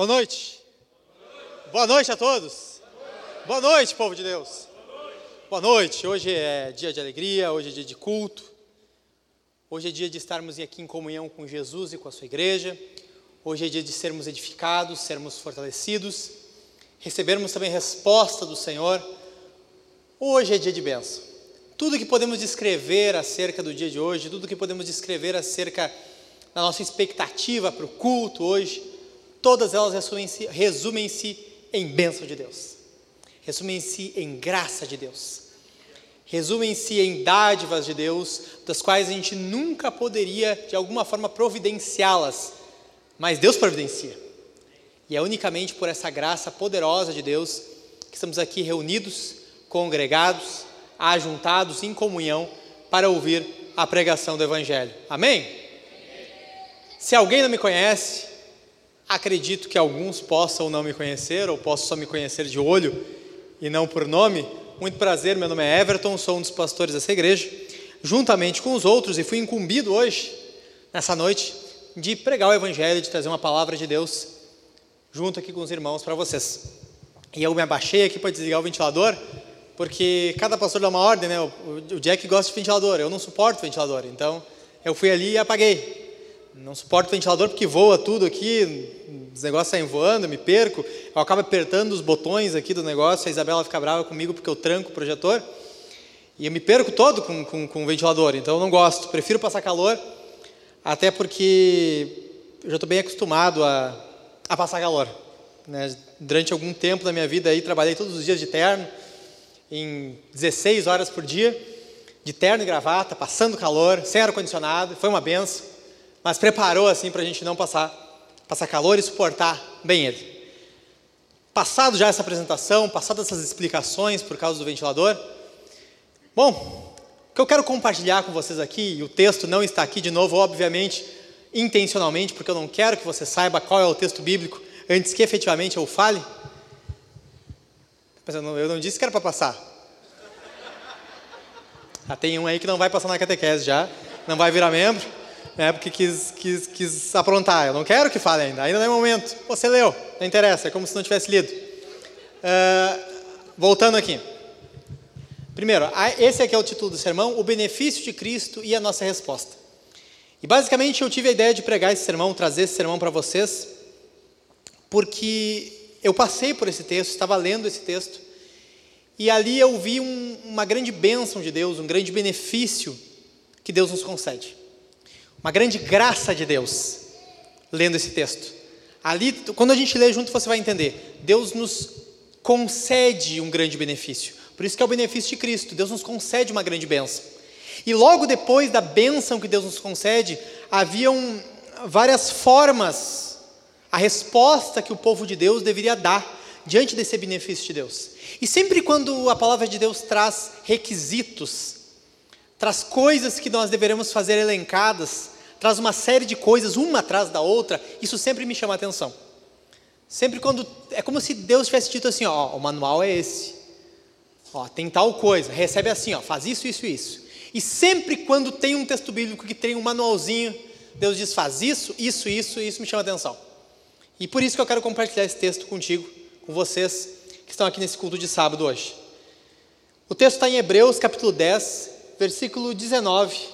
Boa noite. Boa noite a todos. Boa noite, povo de Deus. Boa noite. Hoje é dia de alegria, hoje é dia de culto. Hoje é dia de estarmos aqui em comunhão com Jesus e com a sua igreja. Hoje é dia de sermos edificados, sermos fortalecidos, recebermos também resposta do Senhor. Hoje é dia de bênção. Tudo que podemos descrever acerca do dia de hoje, tudo que podemos descrever acerca da nossa expectativa para o culto hoje, todas elas resumem-se resumem em bênção de Deus, resumem-se em graça de Deus, resumem-se em dádivas de Deus, das quais a gente nunca poderia, de alguma forma, providenciá-las, mas Deus providencia. E é unicamente por essa graça poderosa de Deus que estamos aqui reunidos, congregados, ajuntados em comunhão para ouvir a pregação do Evangelho. Amém? Se alguém não me conhece, Acredito que alguns possam não me conhecer ou possam só me conhecer de olho e não por nome. Muito prazer, meu nome é Everton, sou um dos pastores dessa igreja, juntamente com os outros, e fui incumbido hoje, nessa noite, de pregar o Evangelho, de trazer uma palavra de Deus junto aqui com os irmãos para vocês. E eu me abaixei aqui para desligar o ventilador, porque cada pastor dá uma ordem, né? O Jack gosta de ventilador, eu não suporto ventilador, então eu fui ali e apaguei. Não suporto o ventilador porque voa tudo aqui, os negócios saem voando, me perco, eu acabo apertando os botões aqui do negócio, a Isabela fica brava comigo porque eu tranco o projetor, e eu me perco todo com, com, com o ventilador, então eu não gosto, prefiro passar calor, até porque eu já estou bem acostumado a, a passar calor. Né? Durante algum tempo da minha vida aí, trabalhei todos os dias de terno, em 16 horas por dia, de terno e gravata, passando calor, sem ar-condicionado, foi uma benção, mas preparou assim para a gente não passar passar calor e suportar bem ele. Passado já essa apresentação, passadas essas explicações por causa do ventilador, bom, o que eu quero compartilhar com vocês aqui, e o texto não está aqui de novo, obviamente, intencionalmente, porque eu não quero que você saiba qual é o texto bíblico antes que efetivamente eu fale. Mas eu não, eu não disse que era para passar. Já tem um aí que não vai passar na catequese já, não vai virar membro né, porque quis, quis, quis aprontar. Eu não quero que fale ainda, ainda não é momento. Você leu, não interessa, é como se não tivesse lido. Uh, voltando aqui. Primeiro, esse aqui é o título do sermão, o benefício de Cristo e a nossa resposta. E basicamente eu tive a ideia de pregar esse sermão, trazer esse sermão para vocês, porque eu passei por esse texto, estava lendo esse texto, e ali eu vi um, uma grande bênção de Deus, um grande benefício que Deus nos concede. Uma grande graça de Deus, lendo esse texto. Ali, quando a gente lê junto, você vai entender. Deus nos concede um grande benefício. Por isso que é o benefício de Cristo. Deus nos concede uma grande bênção. E logo depois da bênção que Deus nos concede, haviam várias formas, a resposta que o povo de Deus deveria dar diante desse benefício de Deus. E sempre quando a palavra de Deus traz requisitos, traz coisas que nós deveremos fazer elencadas, traz uma série de coisas, uma atrás da outra, isso sempre me chama a atenção. Sempre quando. É como se Deus tivesse dito assim: ó, o manual é esse. Ó, tem tal coisa, recebe assim, ó, faz isso, isso, isso. E sempre quando tem um texto bíblico que tem um manualzinho, Deus diz: faz isso, isso, isso, isso me chama a atenção. E por isso que eu quero compartilhar esse texto contigo, com vocês que estão aqui nesse culto de sábado hoje. O texto está em Hebreus capítulo 10, versículo 19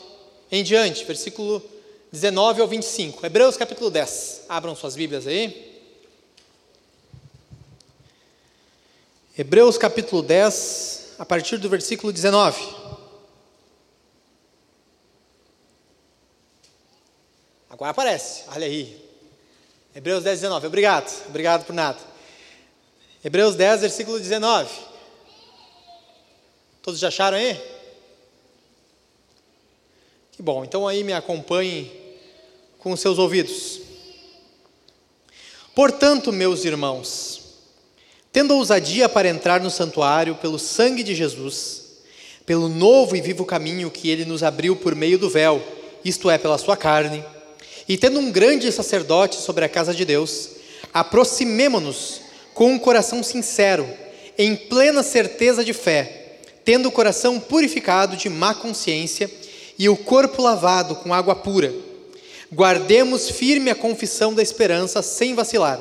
em diante, versículo 19 ao 25. Hebreus capítulo 10. Abram suas Bíblias aí. Hebreus capítulo 10, a partir do versículo 19. Agora aparece, olha aí. Hebreus 10, 19. Obrigado, obrigado por nada. Hebreus 10, versículo 19. Todos já acharam aí? Que bom, então aí me acompanhem com os seus ouvidos. Portanto, meus irmãos, tendo ousadia para entrar no santuário pelo sangue de Jesus, pelo novo e vivo caminho que ele nos abriu por meio do véu, isto é, pela sua carne, e tendo um grande sacerdote sobre a casa de Deus, aproximemo-nos com um coração sincero, em plena certeza de fé, tendo o coração purificado de má consciência e o corpo lavado com água pura. Guardemos firme a confissão da esperança sem vacilar,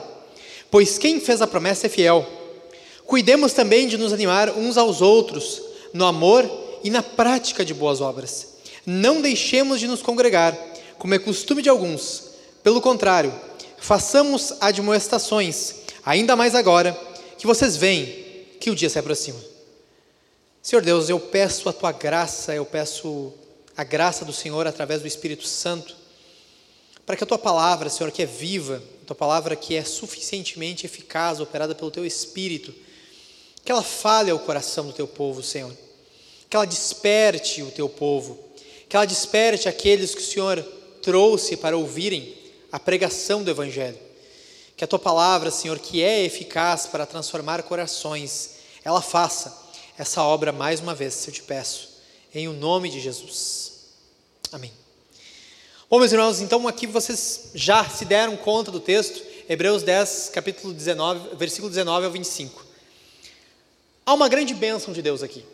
pois quem fez a promessa é fiel. Cuidemos também de nos animar uns aos outros, no amor e na prática de boas obras. Não deixemos de nos congregar, como é costume de alguns. Pelo contrário, façamos admoestações, ainda mais agora que vocês veem que o dia se aproxima. Senhor Deus, eu peço a tua graça, eu peço a graça do Senhor através do Espírito Santo, para que a tua palavra, Senhor, que é viva, a tua palavra que é suficientemente eficaz, operada pelo teu Espírito, que ela fale ao coração do teu povo, Senhor. Que ela desperte o teu povo. Que ela desperte aqueles que o Senhor trouxe para ouvirem a pregação do Evangelho. Que a tua palavra, Senhor, que é eficaz para transformar corações, ela faça essa obra mais uma vez, eu te peço, em o nome de Jesus. Amém. Bom, meus irmãos, então aqui vocês já se deram conta do texto, Hebreus 10, capítulo 19, versículo 19 ao 25. Há uma grande bênção de Deus aqui.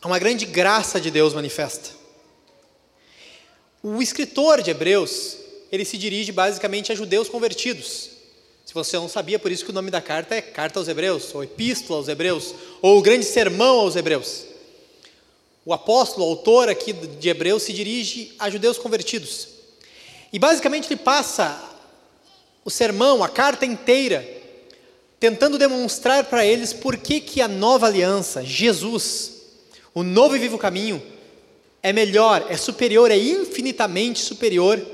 Há uma grande graça de Deus manifesta. O escritor de Hebreus, ele se dirige basicamente a judeus convertidos. Se você não sabia, por isso que o nome da carta é Carta aos Hebreus, ou Epístola aos Hebreus, ou o Grande Sermão aos Hebreus. O apóstolo, o autor aqui de Hebreus, se dirige a judeus convertidos. E basicamente ele passa o sermão, a carta inteira, tentando demonstrar para eles por que, que a nova aliança, Jesus, o novo e vivo caminho, é melhor, é superior, é infinitamente superior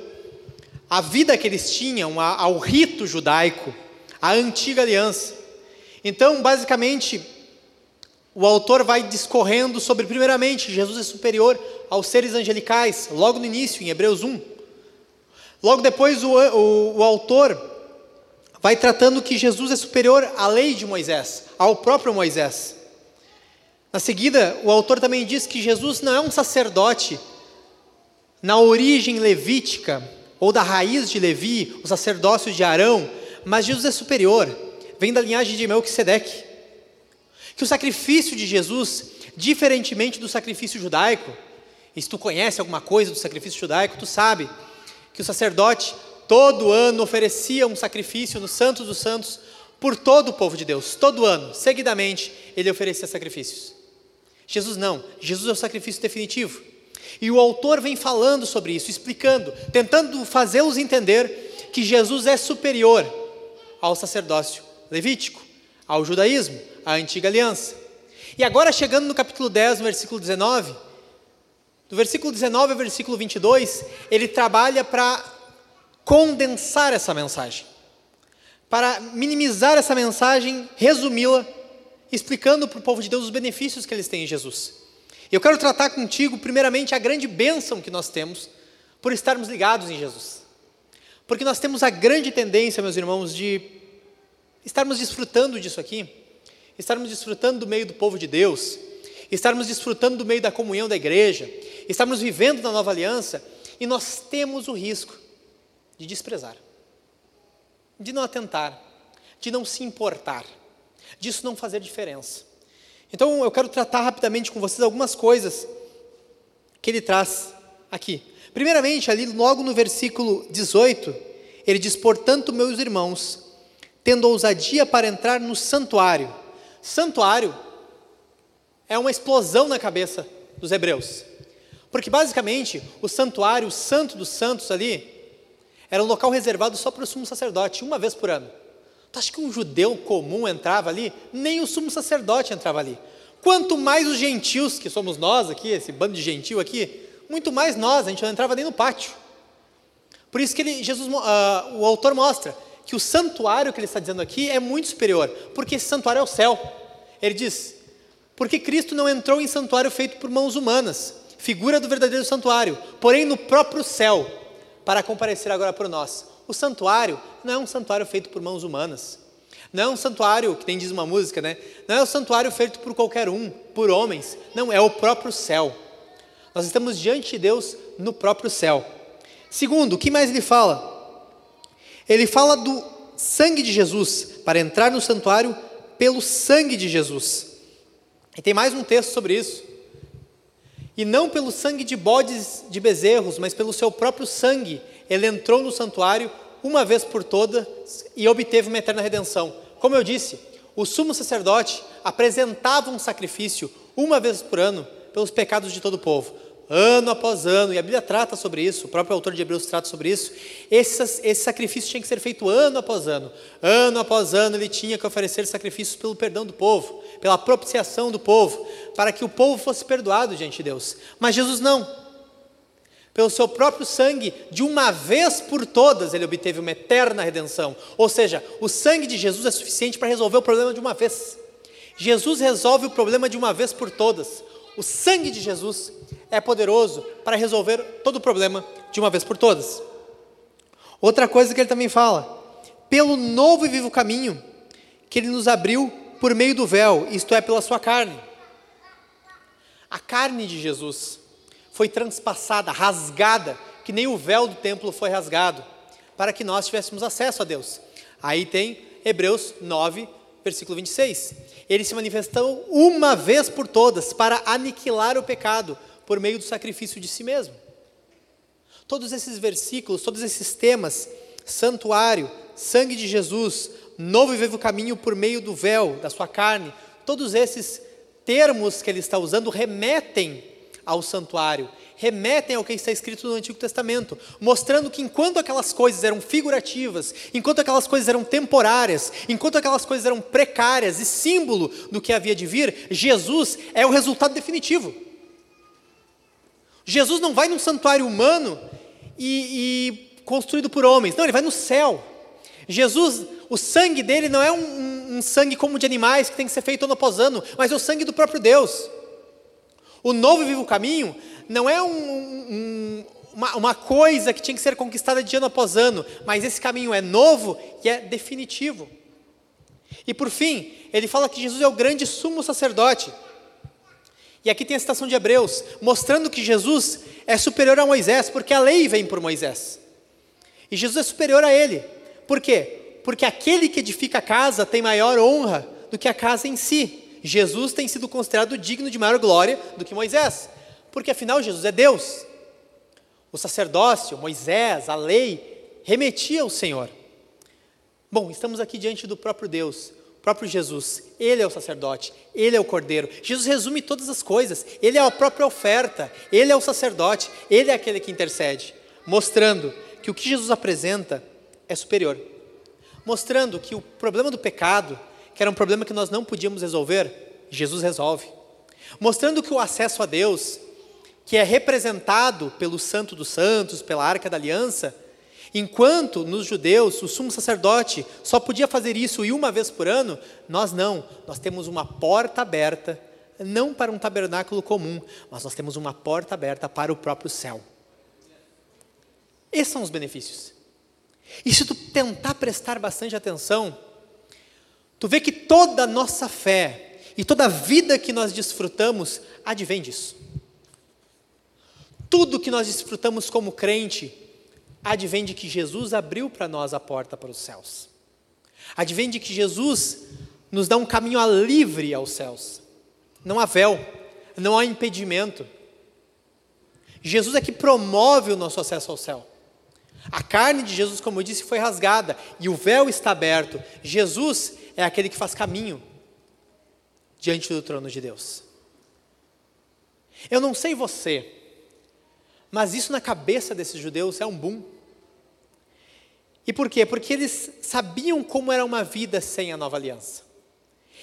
à vida que eles tinham, ao rito judaico, à antiga aliança. Então, basicamente, o autor vai discorrendo sobre, primeiramente, Jesus é superior aos seres angelicais, logo no início, em Hebreus 1. Logo depois, o, o, o autor vai tratando que Jesus é superior à lei de Moisés, ao próprio Moisés. Na seguida, o autor também diz que Jesus não é um sacerdote na origem levítica, ou da raiz de Levi, o sacerdócio de Arão, mas Jesus é superior, vem da linhagem de Melquisedeque. Que o sacrifício de Jesus, diferentemente do sacrifício judaico, e se tu conhece alguma coisa do sacrifício judaico, tu sabe que o sacerdote todo ano oferecia um sacrifício no Santos dos Santos por todo o povo de Deus. Todo ano, seguidamente, ele oferecia sacrifícios. Jesus não, Jesus é o sacrifício definitivo. E o autor vem falando sobre isso, explicando, tentando fazê-los entender que Jesus é superior ao sacerdócio levítico, ao judaísmo, à antiga aliança. E agora, chegando no capítulo 10, no versículo 19, do versículo 19 ao versículo 22, ele trabalha para condensar essa mensagem, para minimizar essa mensagem, resumi-la, explicando para o povo de Deus os benefícios que eles têm em Jesus. Eu quero tratar contigo, primeiramente, a grande bênção que nós temos por estarmos ligados em Jesus. Porque nós temos a grande tendência, meus irmãos, de estarmos desfrutando disso aqui, estarmos desfrutando do meio do povo de Deus, estarmos desfrutando do meio da comunhão da igreja, estarmos vivendo na nova aliança, e nós temos o risco de desprezar, de não atentar, de não se importar, disso não fazer diferença. Então eu quero tratar rapidamente com vocês algumas coisas que ele traz aqui. Primeiramente, ali logo no versículo 18, ele diz: Portanto, meus irmãos, tendo ousadia para entrar no santuário. Santuário é uma explosão na cabeça dos hebreus. Porque basicamente o santuário, o santo dos santos ali, era um local reservado só para o sumo sacerdote, uma vez por ano. Tu acha que um judeu comum entrava ali? Nem o sumo sacerdote entrava ali. Quanto mais os gentios, que somos nós aqui, esse bando de gentil aqui, muito mais nós, a gente não entrava nem no pátio. Por isso que ele, Jesus, uh, o autor mostra que o santuário que ele está dizendo aqui é muito superior, porque esse santuário é o céu. Ele diz: porque Cristo não entrou em santuário feito por mãos humanas, figura do verdadeiro santuário, porém no próprio céu, para comparecer agora por nós. O santuário não é um santuário feito por mãos humanas. Não é um santuário, que nem diz uma música, né? Não é um santuário feito por qualquer um, por homens. Não, é o próprio céu. Nós estamos diante de Deus no próprio céu. Segundo, o que mais ele fala? Ele fala do sangue de Jesus, para entrar no santuário pelo sangue de Jesus. E tem mais um texto sobre isso. E não pelo sangue de bodes de bezerros, mas pelo seu próprio sangue, ele entrou no santuário uma vez por todas e obteve uma eterna redenção. Como eu disse, o sumo sacerdote apresentava um sacrifício uma vez por ano pelos pecados de todo o povo ano após ano, e a Bíblia trata sobre isso, o próprio autor de Hebreus trata sobre isso. Esse, esse sacrifício tinha que ser feito ano após ano. Ano após ano ele tinha que oferecer sacrifícios pelo perdão do povo, pela propiciação do povo, para que o povo fosse perdoado diante de Deus. Mas Jesus não. Pelo seu próprio sangue, de uma vez por todas, ele obteve uma eterna redenção. Ou seja, o sangue de Jesus é suficiente para resolver o problema de uma vez. Jesus resolve o problema de uma vez por todas. O sangue de Jesus é poderoso para resolver todo o problema de uma vez por todas. Outra coisa que ele também fala, pelo novo e vivo caminho que ele nos abriu por meio do véu, isto é, pela sua carne. A carne de Jesus foi transpassada, rasgada, que nem o véu do templo foi rasgado, para que nós tivéssemos acesso a Deus. Aí tem Hebreus 9, versículo 26. Ele se manifestou uma vez por todas para aniquilar o pecado por meio do sacrifício de si mesmo. Todos esses versículos, todos esses temas, santuário, sangue de Jesus, novo e vivo caminho por meio do véu, da sua carne, todos esses termos que ele está usando remetem ao santuário, remetem ao que está escrito no Antigo Testamento, mostrando que enquanto aquelas coisas eram figurativas, enquanto aquelas coisas eram temporárias, enquanto aquelas coisas eram precárias e símbolo do que havia de vir, Jesus é o resultado definitivo. Jesus não vai num santuário humano e, e construído por homens, não, ele vai no céu. Jesus, o sangue dele não é um, um sangue como de animais que tem que ser feito ano após ano, mas é o sangue do próprio Deus. O novo e vivo caminho não é um, um, uma, uma coisa que tinha que ser conquistada de ano após ano, mas esse caminho é novo e é definitivo. E por fim, ele fala que Jesus é o grande sumo sacerdote. E aqui tem a citação de Hebreus, mostrando que Jesus é superior a Moisés, porque a lei vem por Moisés. E Jesus é superior a ele. Por quê? Porque aquele que edifica a casa tem maior honra do que a casa em si. Jesus tem sido considerado digno de maior glória do que Moisés, porque afinal Jesus é Deus. O sacerdócio, Moisés, a lei, remetia ao Senhor. Bom, estamos aqui diante do próprio Deus, próprio Jesus. Ele é o sacerdote, ele é o cordeiro. Jesus resume todas as coisas. Ele é a própria oferta, ele é o sacerdote, ele é aquele que intercede, mostrando que o que Jesus apresenta é superior. Mostrando que o problema do pecado que era um problema que nós não podíamos resolver, Jesus resolve. Mostrando que o acesso a Deus, que é representado pelo Santo dos Santos, pela Arca da Aliança, enquanto nos judeus o sumo sacerdote só podia fazer isso e uma vez por ano, nós não. Nós temos uma porta aberta, não para um tabernáculo comum, mas nós temos uma porta aberta para o próprio céu. Esses são os benefícios. E se tu tentar prestar bastante atenção, Tu vê que toda a nossa fé e toda a vida que nós desfrutamos advém disso. Tudo que nós desfrutamos como crente advém de que Jesus abriu para nós a porta para os céus. Advém de que Jesus nos dá um caminho livre aos céus. Não há véu, não há impedimento. Jesus é que promove o nosso acesso ao céu. A carne de Jesus, como eu disse, foi rasgada e o véu está aberto. Jesus é aquele que faz caminho diante do trono de Deus. Eu não sei você, mas isso na cabeça desses judeus é um boom. E por quê? Porque eles sabiam como era uma vida sem a nova aliança.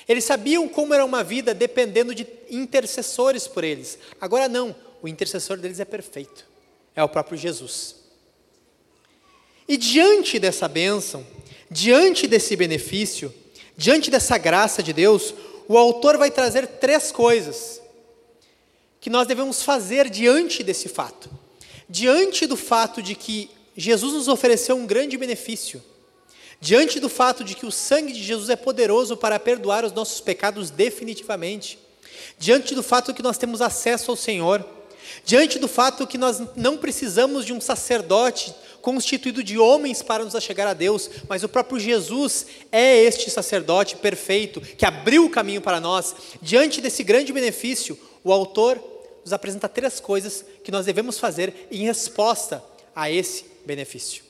Eles sabiam como era uma vida dependendo de intercessores por eles. Agora não, o intercessor deles é perfeito. É o próprio Jesus. E diante dessa bênção, diante desse benefício, diante dessa graça de Deus, o autor vai trazer três coisas que nós devemos fazer diante desse fato. Diante do fato de que Jesus nos ofereceu um grande benefício, diante do fato de que o sangue de Jesus é poderoso para perdoar os nossos pecados definitivamente, diante do fato que nós temos acesso ao Senhor, diante do fato que nós não precisamos de um sacerdote constituído de homens para nos achegar a Deus, mas o próprio Jesus é este sacerdote perfeito que abriu o caminho para nós. Diante desse grande benefício, o autor nos apresenta três coisas que nós devemos fazer em resposta a esse benefício.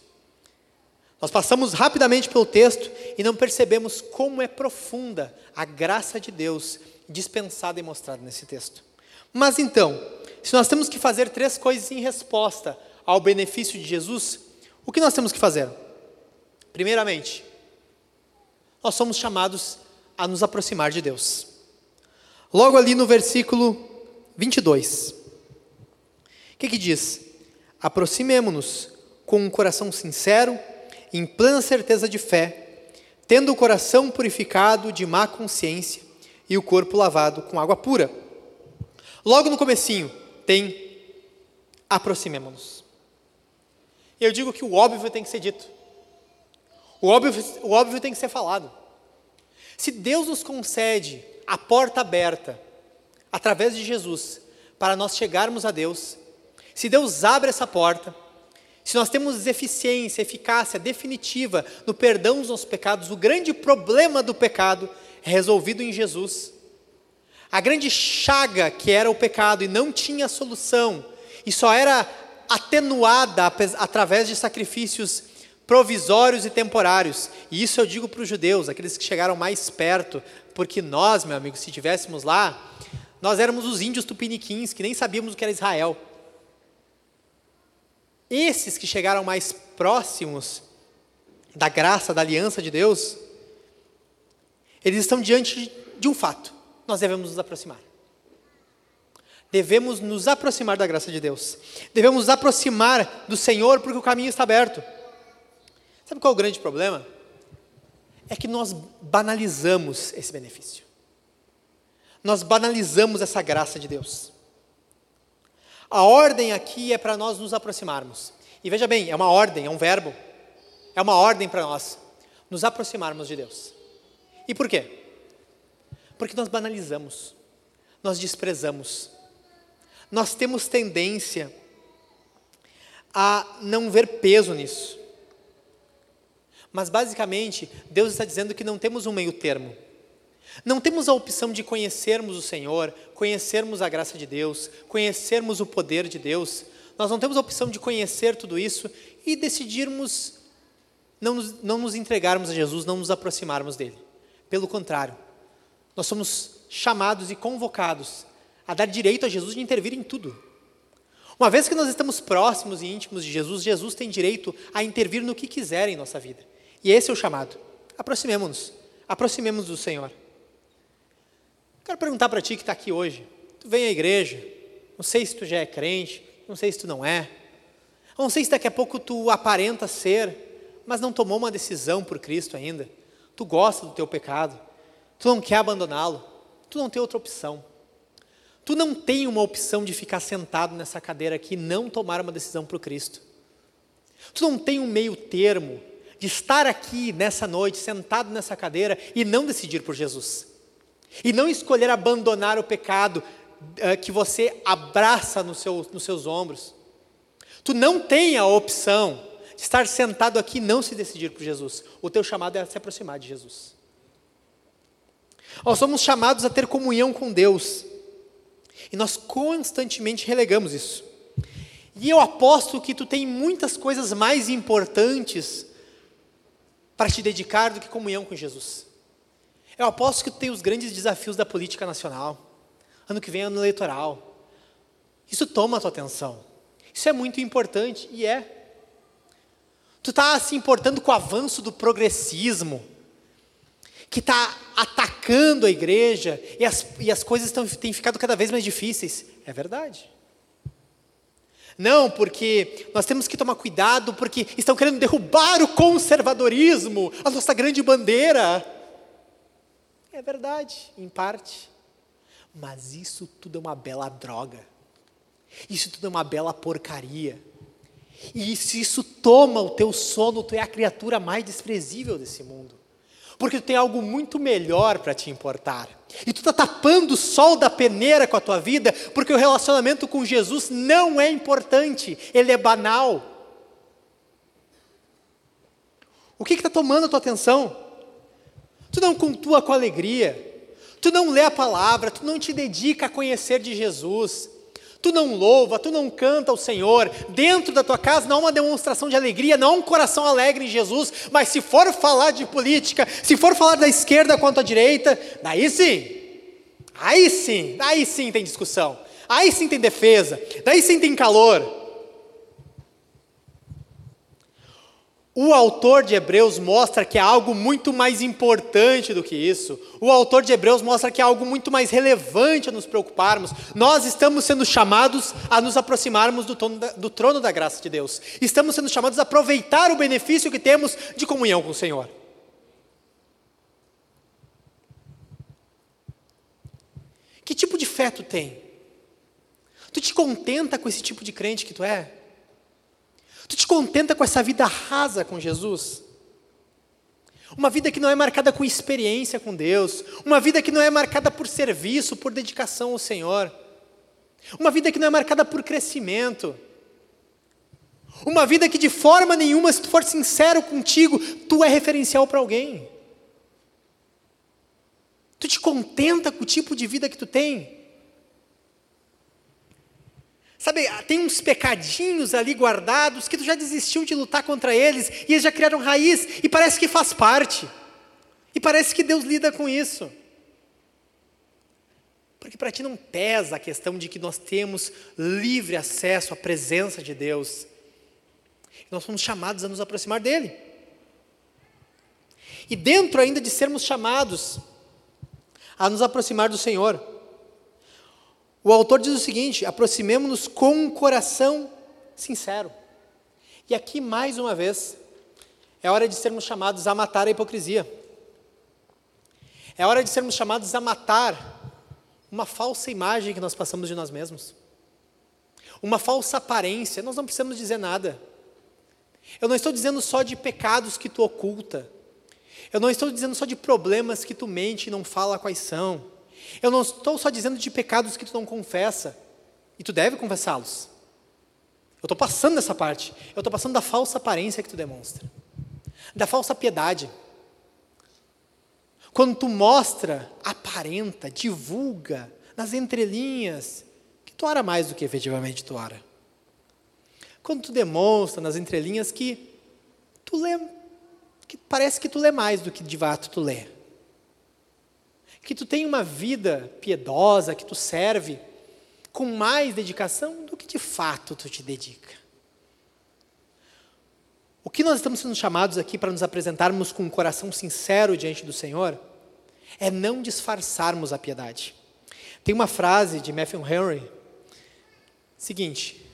Nós passamos rapidamente pelo texto e não percebemos como é profunda a graça de Deus dispensada e mostrada nesse texto. Mas então, se nós temos que fazer três coisas em resposta ao benefício de Jesus, o que nós temos que fazer? Primeiramente, nós somos chamados a nos aproximar de Deus. Logo ali no versículo 22, o que, que diz? Aproximemo-nos com um coração sincero, em plena certeza de fé, tendo o coração purificado de má consciência e o corpo lavado com água pura. Logo no comecinho tem aproximemo-nos. Eu digo que o óbvio tem que ser dito. O óbvio, o óbvio tem que ser falado. Se Deus nos concede a porta aberta através de Jesus para nós chegarmos a Deus, se Deus abre essa porta, se nós temos eficiência, eficácia definitiva no perdão dos nossos pecados, o grande problema do pecado é resolvido em Jesus. A grande chaga que era o pecado e não tinha solução, e só era atenuada através de sacrifícios provisórios e temporários. E isso eu digo para os judeus, aqueles que chegaram mais perto, porque nós, meu amigo, se estivéssemos lá, nós éramos os índios tupiniquins, que nem sabíamos o que era Israel. Esses que chegaram mais próximos da graça, da aliança de Deus, eles estão diante de um fato: nós devemos nos aproximar. Devemos nos aproximar da graça de Deus. Devemos nos aproximar do Senhor porque o caminho está aberto. Sabe qual é o grande problema? É que nós banalizamos esse benefício. Nós banalizamos essa graça de Deus. A ordem aqui é para nós nos aproximarmos. E veja bem, é uma ordem, é um verbo. É uma ordem para nós nos aproximarmos de Deus. E por quê? Porque nós banalizamos, nós desprezamos. Nós temos tendência a não ver peso nisso. Mas basicamente, Deus está dizendo que não temos um meio termo. Não temos a opção de conhecermos o Senhor, conhecermos a graça de Deus, conhecermos o poder de Deus. Nós não temos a opção de conhecer tudo isso e decidirmos não nos, não nos entregarmos a Jesus, não nos aproximarmos dele. Pelo contrário, nós somos chamados e convocados a dar direito a Jesus de intervir em tudo. Uma vez que nós estamos próximos e íntimos de Jesus, Jesus tem direito a intervir no que quiser em nossa vida. E esse é o chamado. Aproximemos-nos, aproximemos do Senhor. Quero perguntar para ti que está aqui hoje. Tu vem à igreja, não sei se tu já é crente, não sei se tu não é. Não sei se daqui a pouco tu aparenta ser, mas não tomou uma decisão por Cristo ainda. Tu gosta do teu pecado, tu não quer abandoná-lo, tu não tem outra opção. Tu não tem uma opção de ficar sentado nessa cadeira aqui e não tomar uma decisão o Cristo. Tu não tem um meio termo de estar aqui nessa noite, sentado nessa cadeira e não decidir por Jesus. E não escolher abandonar o pecado uh, que você abraça no seu, nos seus ombros. Tu não tem a opção de estar sentado aqui e não se decidir por Jesus. O teu chamado é se aproximar de Jesus. Nós somos chamados a ter comunhão com Deus. E nós constantemente relegamos isso. E eu aposto que tu tem muitas coisas mais importantes para te dedicar do que comunhão com Jesus. Eu aposto que tem os grandes desafios da política nacional. Ano que vem é ano eleitoral. Isso toma a tua atenção. Isso é muito importante e é. Tu está se importando com o avanço do progressismo, que está atacando a igreja e as, e as coisas tão, têm ficado cada vez mais difíceis. É verdade. Não, porque nós temos que tomar cuidado, porque estão querendo derrubar o conservadorismo, a nossa grande bandeira. É verdade, em parte. Mas isso tudo é uma bela droga. Isso tudo é uma bela porcaria. E se isso toma o teu sono, tu é a criatura mais desprezível desse mundo. Porque tu tem algo muito melhor para te importar. E tu está tapando o sol da peneira com a tua vida, porque o relacionamento com Jesus não é importante, ele é banal. O que está tomando a tua atenção? Tu não cultua com alegria, tu não lê a palavra, tu não te dedica a conhecer de Jesus, tu não louva, tu não canta ao Senhor, dentro da tua casa não há uma demonstração de alegria, não há um coração alegre em Jesus, mas se for falar de política, se for falar da esquerda quanto à direita, daí sim, aí sim, daí sim tem discussão, aí sim tem defesa, daí sim tem calor. O autor de Hebreus mostra que há algo muito mais importante do que isso. O autor de Hebreus mostra que há algo muito mais relevante a nos preocuparmos. Nós estamos sendo chamados a nos aproximarmos do trono, da, do trono da graça de Deus. Estamos sendo chamados a aproveitar o benefício que temos de comunhão com o Senhor. Que tipo de fé tu tem? Tu te contenta com esse tipo de crente que tu é? Tu te contenta com essa vida rasa com Jesus? Uma vida que não é marcada com experiência com Deus, uma vida que não é marcada por serviço, por dedicação ao Senhor, uma vida que não é marcada por crescimento, uma vida que de forma nenhuma, se tu for sincero contigo, tu é referencial para alguém. Tu te contenta com o tipo de vida que tu tem? Sabe, tem uns pecadinhos ali guardados que tu já desistiu de lutar contra eles e eles já criaram raiz e parece que faz parte. E parece que Deus lida com isso. Porque para ti não pesa a questão de que nós temos livre acesso à presença de Deus. Nós somos chamados a nos aproximar dele. E dentro ainda de sermos chamados a nos aproximar do Senhor, o autor diz o seguinte: aproximemo-nos com um coração sincero. E aqui, mais uma vez, é hora de sermos chamados a matar a hipocrisia. É hora de sermos chamados a matar uma falsa imagem que nós passamos de nós mesmos. Uma falsa aparência. Nós não precisamos dizer nada. Eu não estou dizendo só de pecados que tu oculta. Eu não estou dizendo só de problemas que tu mente e não fala quais são. Eu não estou só dizendo de pecados que tu não confessa, e tu deve confessá-los. Eu estou passando dessa parte. Eu estou passando da falsa aparência que tu demonstra, da falsa piedade. Quando tu mostra, aparenta, divulga, nas entrelinhas, que tu ora mais do que efetivamente tu ora. Quando tu demonstra nas entrelinhas que tu lê, que parece que tu lê mais do que de fato tu lê que tu tem uma vida piedosa, que tu serve com mais dedicação do que de fato tu te dedica. O que nós estamos sendo chamados aqui para nos apresentarmos com um coração sincero diante do Senhor é não disfarçarmos a piedade. Tem uma frase de Matthew Henry, seguinte: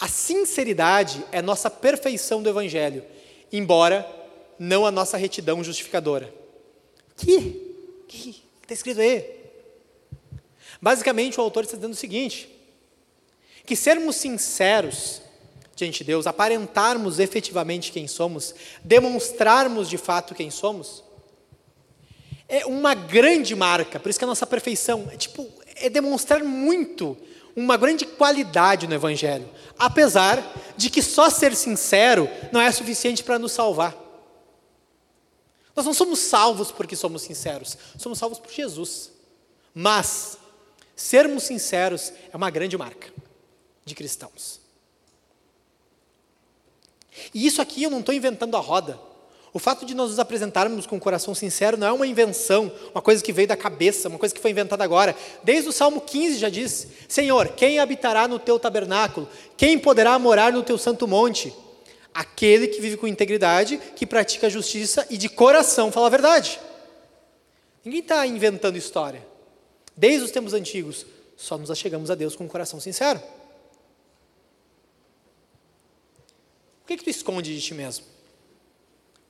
a sinceridade é nossa perfeição do Evangelho, embora não a nossa retidão justificadora. Que Está escrito aí. Basicamente, o autor está dizendo o seguinte: que sermos sinceros diante de Deus, aparentarmos efetivamente quem somos, demonstrarmos de fato quem somos, é uma grande marca, por isso que a nossa perfeição é tipo, é demonstrar muito, uma grande qualidade no Evangelho, apesar de que só ser sincero não é suficiente para nos salvar. Nós não somos salvos porque somos sinceros, somos salvos por Jesus. Mas, sermos sinceros é uma grande marca de cristãos. E isso aqui eu não estou inventando a roda. O fato de nós nos apresentarmos com o coração sincero não é uma invenção, uma coisa que veio da cabeça, uma coisa que foi inventada agora. Desde o Salmo 15 já diz: Senhor, quem habitará no teu tabernáculo? Quem poderá morar no teu santo monte? Aquele que vive com integridade, que pratica a justiça e de coração fala a verdade. Ninguém está inventando história. Desde os tempos antigos, só nos achegamos a Deus com um coração sincero. O que, que tu esconde de ti mesmo?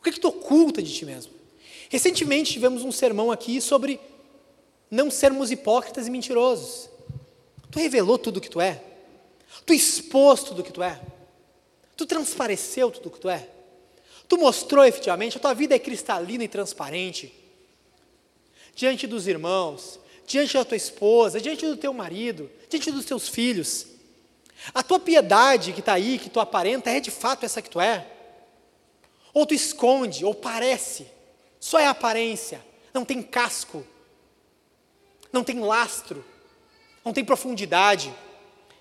O que, que tu oculta de ti mesmo? Recentemente tivemos um sermão aqui sobre não sermos hipócritas e mentirosos. Tu revelou tudo o que tu é? Tu expôs tudo o que tu é? Tu transpareceu tudo o que tu é? Tu mostrou efetivamente, a tua vida é cristalina e transparente. Diante dos irmãos, diante da tua esposa, diante do teu marido, diante dos teus filhos. A tua piedade que está aí, que tu aparenta, é de fato essa que tu é? Ou tu esconde, ou parece, só é aparência, não tem casco, não tem lastro, não tem profundidade.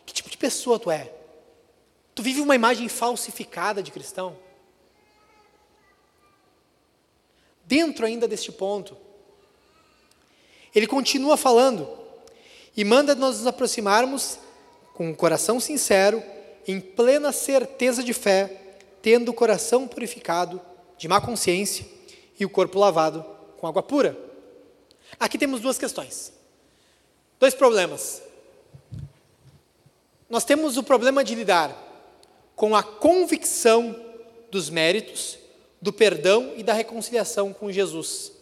Que tipo de pessoa tu é? Tu vive uma imagem falsificada de cristão? Dentro ainda deste ponto, ele continua falando e manda nós nos aproximarmos com um coração sincero, em plena certeza de fé, tendo o coração purificado de má consciência e o corpo lavado com água pura. Aqui temos duas questões, dois problemas. Nós temos o problema de lidar com a convicção dos méritos, do perdão e da reconciliação com Jesus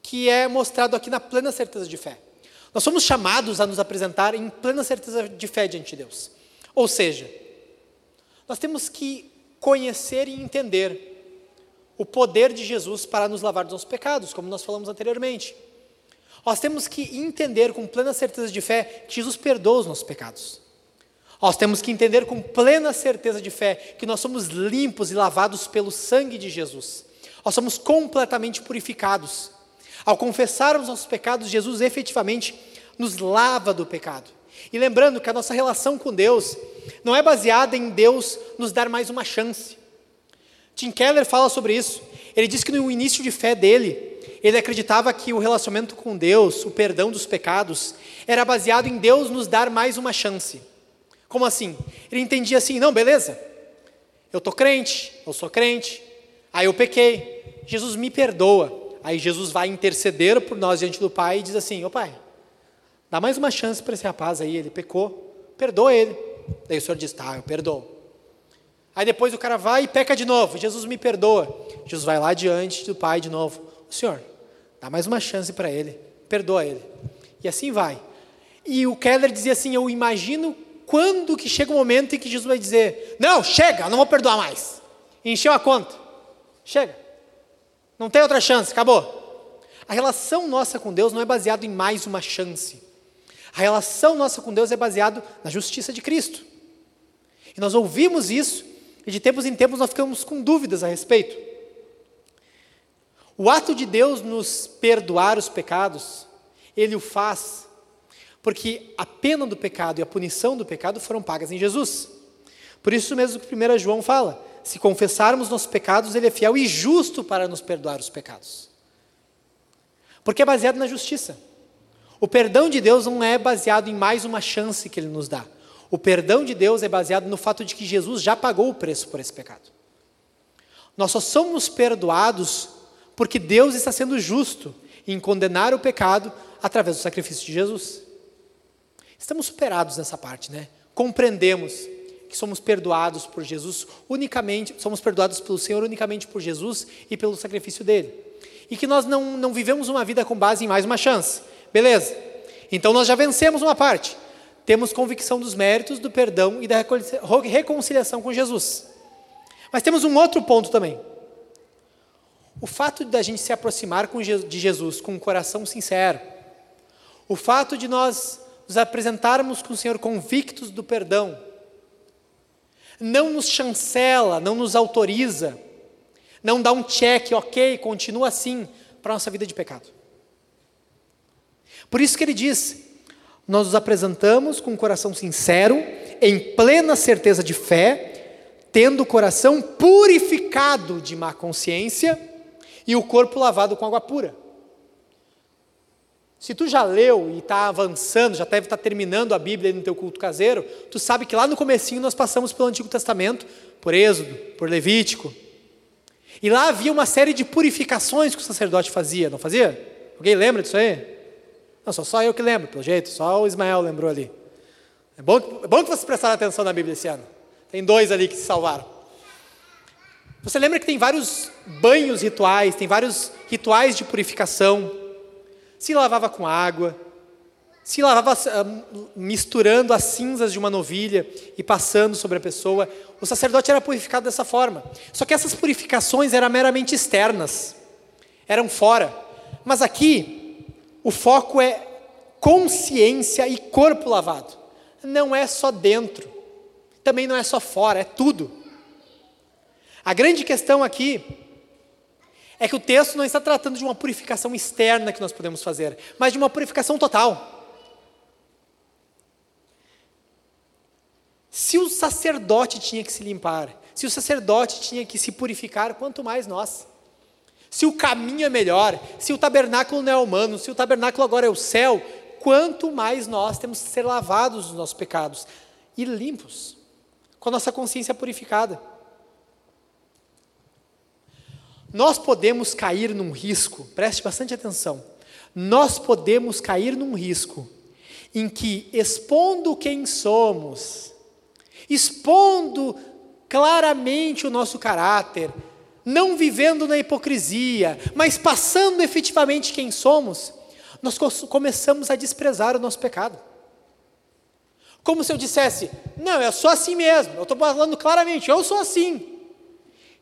que é mostrado aqui na plena certeza de fé. Nós somos chamados a nos apresentar em plena certeza de fé diante de Deus. Ou seja, nós temos que conhecer e entender o poder de Jesus para nos lavar dos nossos pecados, como nós falamos anteriormente. Nós temos que entender com plena certeza de fé que Jesus perdoa os nossos pecados. Nós temos que entender com plena certeza de fé que nós somos limpos e lavados pelo sangue de Jesus. Nós somos completamente purificados. Ao confessarmos nossos pecados, Jesus efetivamente nos lava do pecado. E lembrando que a nossa relação com Deus não é baseada em Deus nos dar mais uma chance. Tim Keller fala sobre isso. Ele diz que no início de fé dele, ele acreditava que o relacionamento com Deus, o perdão dos pecados, era baseado em Deus nos dar mais uma chance. Como assim? Ele entendia assim: não, beleza, eu estou crente, eu sou crente, aí eu pequei, Jesus me perdoa. Aí Jesus vai interceder por nós diante do Pai e diz assim: Ô Pai, dá mais uma chance para esse rapaz aí, ele pecou, perdoa ele. Daí o Senhor diz: Tá, eu perdoo. Aí depois o cara vai e peca de novo, Jesus me perdoa. Jesus vai lá diante do Pai de novo: O Senhor, dá mais uma chance para ele, perdoa ele. E assim vai. E o Keller dizia assim: Eu imagino quando que chega o momento em que Jesus vai dizer: Não, chega, não vou perdoar mais. Encheu a conta. Chega. Não tem outra chance, acabou. A relação nossa com Deus não é baseada em mais uma chance. A relação nossa com Deus é baseada na justiça de Cristo. E nós ouvimos isso e de tempos em tempos nós ficamos com dúvidas a respeito. O ato de Deus nos perdoar os pecados, Ele o faz porque a pena do pecado e a punição do pecado foram pagas em Jesus. Por isso mesmo que 1 João fala: se confessarmos nossos pecados, Ele é fiel e justo para nos perdoar os pecados. Porque é baseado na justiça. O perdão de Deus não é baseado em mais uma chance que Ele nos dá. O perdão de Deus é baseado no fato de que Jesus já pagou o preço por esse pecado. Nós só somos perdoados porque Deus está sendo justo em condenar o pecado através do sacrifício de Jesus. Estamos superados nessa parte, né? Compreendemos que somos perdoados por Jesus unicamente, somos perdoados pelo Senhor unicamente por Jesus e pelo sacrifício dele. E que nós não, não vivemos uma vida com base em mais uma chance. Beleza. Então nós já vencemos uma parte. Temos convicção dos méritos, do perdão e da reconciliação com Jesus. Mas temos um outro ponto também. O fato da gente se aproximar de Jesus com um coração sincero, o fato de nós nos apresentarmos com o Senhor convictos do perdão, não nos chancela, não nos autoriza, não dá um check, ok, continua assim para a nossa vida de pecado. Por isso que ele diz: nós nos apresentamos com um coração sincero, em plena certeza de fé, tendo o coração purificado de má consciência e o corpo lavado com água pura. Se tu já leu e está avançando, já deve estar tá terminando a Bíblia no teu culto caseiro, tu sabe que lá no comecinho nós passamos pelo Antigo Testamento, por Êxodo, por Levítico. E lá havia uma série de purificações que o sacerdote fazia, não fazia? Alguém lembra disso aí? Não, só, só eu que lembro, pelo jeito, só o Ismael lembrou ali. É bom, é bom que vocês prestaram atenção na Bíblia esse ano. Tem dois ali que se salvaram. Você lembra que tem vários banhos rituais, tem vários rituais de purificação se lavava com água, se lavava ah, misturando as cinzas de uma novilha e passando sobre a pessoa. O sacerdote era purificado dessa forma. Só que essas purificações eram meramente externas, eram fora. Mas aqui, o foco é consciência e corpo lavado. Não é só dentro, também não é só fora, é tudo. A grande questão aqui é que o texto não está tratando de uma purificação externa que nós podemos fazer, mas de uma purificação total. Se o sacerdote tinha que se limpar, se o sacerdote tinha que se purificar, quanto mais nós. Se o caminho é melhor, se o tabernáculo não é humano, se o tabernáculo agora é o céu, quanto mais nós temos que ser lavados dos nossos pecados e limpos, com a nossa consciência purificada. Nós podemos cair num risco, preste bastante atenção. Nós podemos cair num risco em que, expondo quem somos, expondo claramente o nosso caráter, não vivendo na hipocrisia, mas passando efetivamente quem somos, nós começamos a desprezar o nosso pecado. Como se eu dissesse: Não, eu sou assim mesmo, eu estou falando claramente, eu sou assim.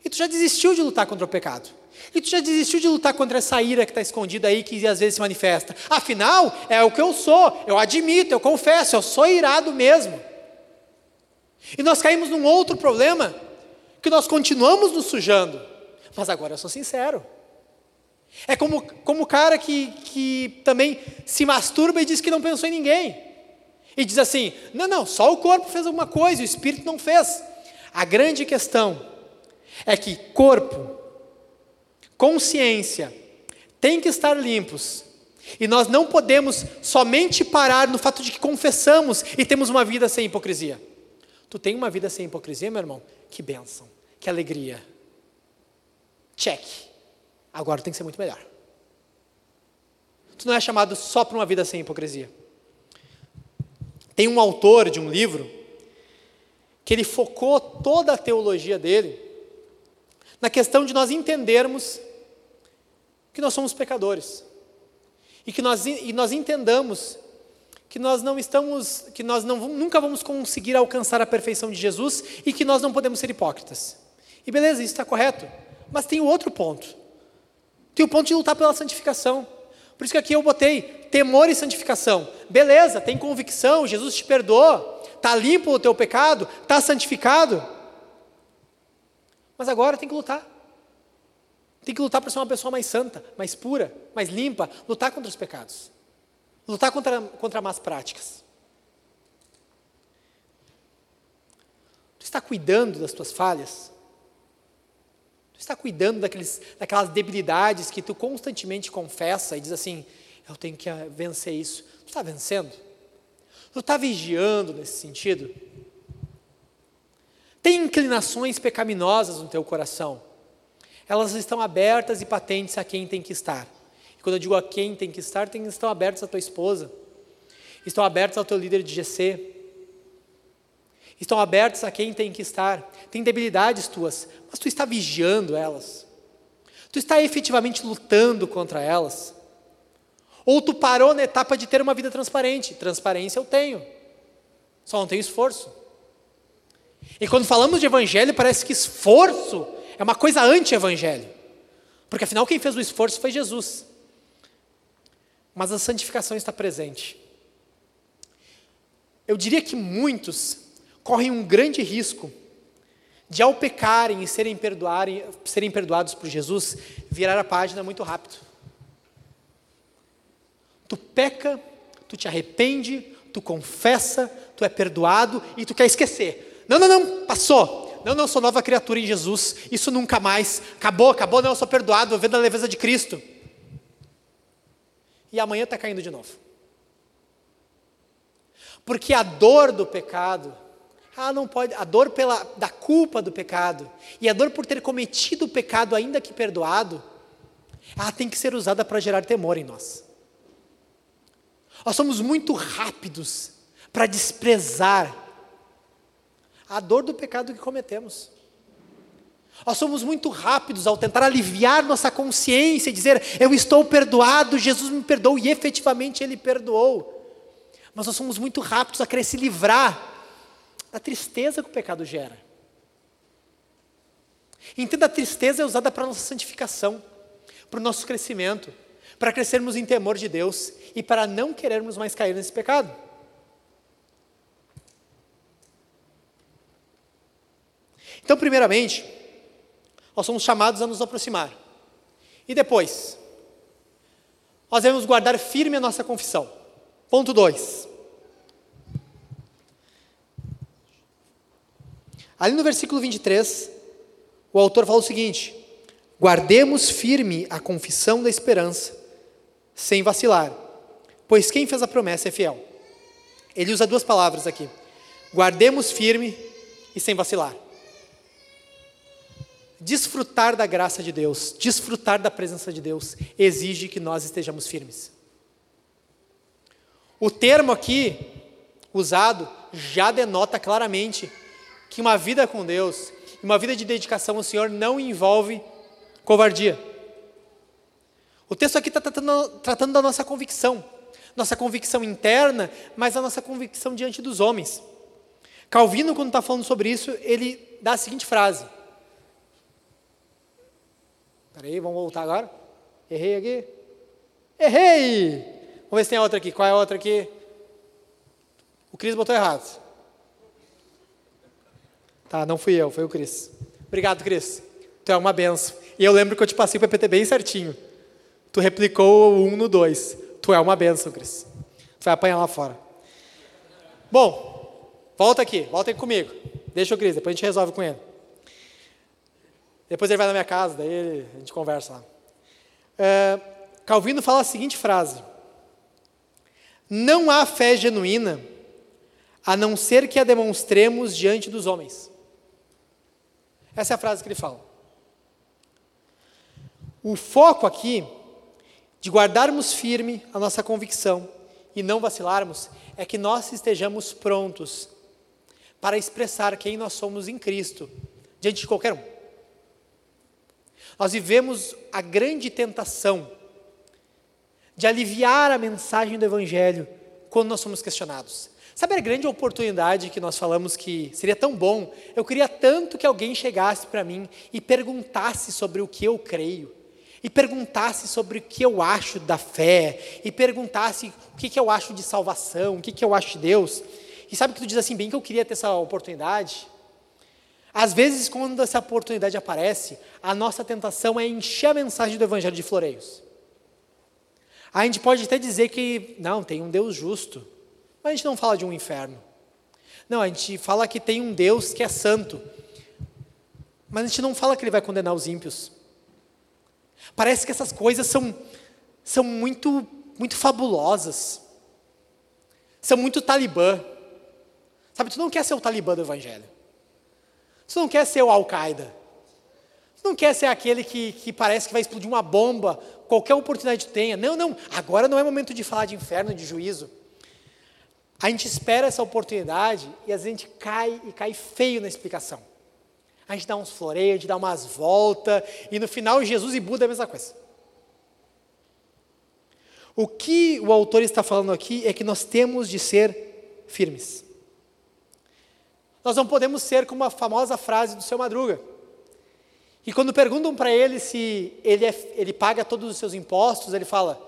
E tu já desistiu de lutar contra o pecado. E tu já desistiu de lutar contra essa ira que está escondida aí, que às vezes se manifesta. Afinal, é o que eu sou, eu admito, eu confesso, eu sou irado mesmo. E nós caímos num outro problema, que nós continuamos nos sujando. Mas agora eu sou sincero. É como, como o cara que, que também se masturba e diz que não pensou em ninguém. E diz assim: não, não, só o corpo fez alguma coisa, o espírito não fez. A grande questão é que corpo, consciência, tem que estar limpos. E nós não podemos somente parar no fato de que confessamos e temos uma vida sem hipocrisia. Tu tem uma vida sem hipocrisia, meu irmão? Que bênção, que alegria. Check. Agora tem que ser muito melhor. Tu não é chamado só para uma vida sem hipocrisia. Tem um autor de um livro que ele focou toda a teologia dele na questão de nós entendermos que nós somos pecadores e que nós, e nós entendamos que nós não estamos, que nós não, nunca vamos conseguir alcançar a perfeição de Jesus e que nós não podemos ser hipócritas. E beleza, isso está correto. Mas tem outro ponto. Tem o ponto de lutar pela santificação. Por isso que aqui eu botei temor e santificação. Beleza, tem convicção, Jesus te perdoou, está limpo o teu pecado, está santificado. Mas agora tem que lutar. Tem que lutar para ser uma pessoa mais santa, mais pura, mais limpa, lutar contra os pecados. Lutar contra, contra más práticas. Tu está cuidando das tuas falhas? Tu está cuidando daqueles, daquelas debilidades que tu constantemente confessa e diz assim: eu tenho que vencer isso. Tu está vencendo? Tu está vigiando nesse sentido? Tem inclinações pecaminosas no teu coração. Elas estão abertas e patentes a quem tem que estar. E quando eu digo a quem tem que estar, tem, estão abertas à tua esposa, estão abertas ao teu líder de GC, estão abertas a quem tem que estar. Tem debilidades tuas, mas tu está vigiando elas. Tu está efetivamente lutando contra elas. Ou tu parou na etapa de ter uma vida transparente. Transparência eu tenho, só não tenho esforço. E quando falamos de evangelho, parece que esforço é uma coisa anti-evangelho. Porque afinal, quem fez o esforço foi Jesus. Mas a santificação está presente. Eu diria que muitos correm um grande risco de, ao pecarem e serem, perdoarem, serem perdoados por Jesus, virar a página muito rápido. Tu peca, tu te arrepende, tu confessa, tu é perdoado e tu quer esquecer. Não, não, não, passou. Não, não, sou nova criatura em Jesus. Isso nunca mais. Acabou, acabou, não, eu sou perdoado, vendo a leveza de Cristo. e amanhã está caindo de novo. Porque a dor do pecado, ah, não pode, a dor pela, da culpa do pecado e a dor por ter cometido o pecado ainda que perdoado, ela tem que ser usada para gerar temor em nós. Nós somos muito rápidos para desprezar a dor do pecado que cometemos. Nós somos muito rápidos ao tentar aliviar nossa consciência e dizer: Eu estou perdoado, Jesus me perdoou, e efetivamente Ele perdoou. Mas nós somos muito rápidos a querer se livrar da tristeza que o pecado gera. Entenda, a tristeza é usada para a nossa santificação, para o nosso crescimento, para crescermos em temor de Deus e para não querermos mais cair nesse pecado. Então, primeiramente, nós somos chamados a nos aproximar. E depois, nós devemos guardar firme a nossa confissão. Ponto 2. Ali no versículo 23, o autor fala o seguinte: Guardemos firme a confissão da esperança, sem vacilar, pois quem fez a promessa é fiel. Ele usa duas palavras aqui: guardemos firme e sem vacilar. Desfrutar da graça de Deus, desfrutar da presença de Deus, exige que nós estejamos firmes. O termo aqui usado já denota claramente que uma vida com Deus, uma vida de dedicação ao Senhor não envolve covardia. O texto aqui está tratando, tratando da nossa convicção, nossa convicção interna, mas a nossa convicção diante dos homens. Calvino, quando está falando sobre isso, ele dá a seguinte frase. Espera aí, vamos voltar agora. Errei aqui. Errei! Vamos ver se tem outra aqui. Qual é a outra aqui? O Cris botou errado. Tá, não fui eu, foi o Cris. Obrigado, Cris. Tu é uma benção. E eu lembro que eu te passei o PPT bem certinho. Tu replicou o 1 no 2. Tu é uma benção, Cris. Tu vai apanhar lá fora. Bom, volta aqui, volta aqui comigo. Deixa o Cris, depois a gente resolve com ele. Depois ele vai na minha casa, daí a gente conversa lá. É, Calvino fala a seguinte frase: Não há fé genuína a não ser que a demonstremos diante dos homens. Essa é a frase que ele fala. O foco aqui de guardarmos firme a nossa convicção e não vacilarmos é que nós estejamos prontos para expressar quem nós somos em Cristo diante de qualquer um. Nós vivemos a grande tentação de aliviar a mensagem do Evangelho quando nós somos questionados. Sabe a grande oportunidade que nós falamos que seria tão bom? Eu queria tanto que alguém chegasse para mim e perguntasse sobre o que eu creio, e perguntasse sobre o que eu acho da fé, e perguntasse o que, que eu acho de salvação, o que, que eu acho de Deus. E sabe que tu diz assim, bem que eu queria ter essa oportunidade? Às vezes, quando essa oportunidade aparece, a nossa tentação é encher a mensagem do Evangelho de floreios. A gente pode até dizer que, não, tem um Deus justo, mas a gente não fala de um inferno. Não, a gente fala que tem um Deus que é santo. Mas a gente não fala que ele vai condenar os ímpios. Parece que essas coisas são, são muito, muito fabulosas. São muito talibã. Sabe, tu não quer ser o talibã do evangelho. Tu não quer ser o Al-Qaeda. Tu não quer ser aquele que, que parece que vai explodir uma bomba, qualquer oportunidade que tenha. Não, não, agora não é momento de falar de inferno, de juízo. A gente espera essa oportunidade e às vezes a gente cai e cai feio na explicação. A gente dá uns floreios, a gente dá umas voltas, e no final Jesus e Buda é a mesma coisa. O que o autor está falando aqui é que nós temos de ser firmes. Nós não podemos ser como a famosa frase do seu Madruga. E quando perguntam para ele se ele, é, ele paga todos os seus impostos, ele fala: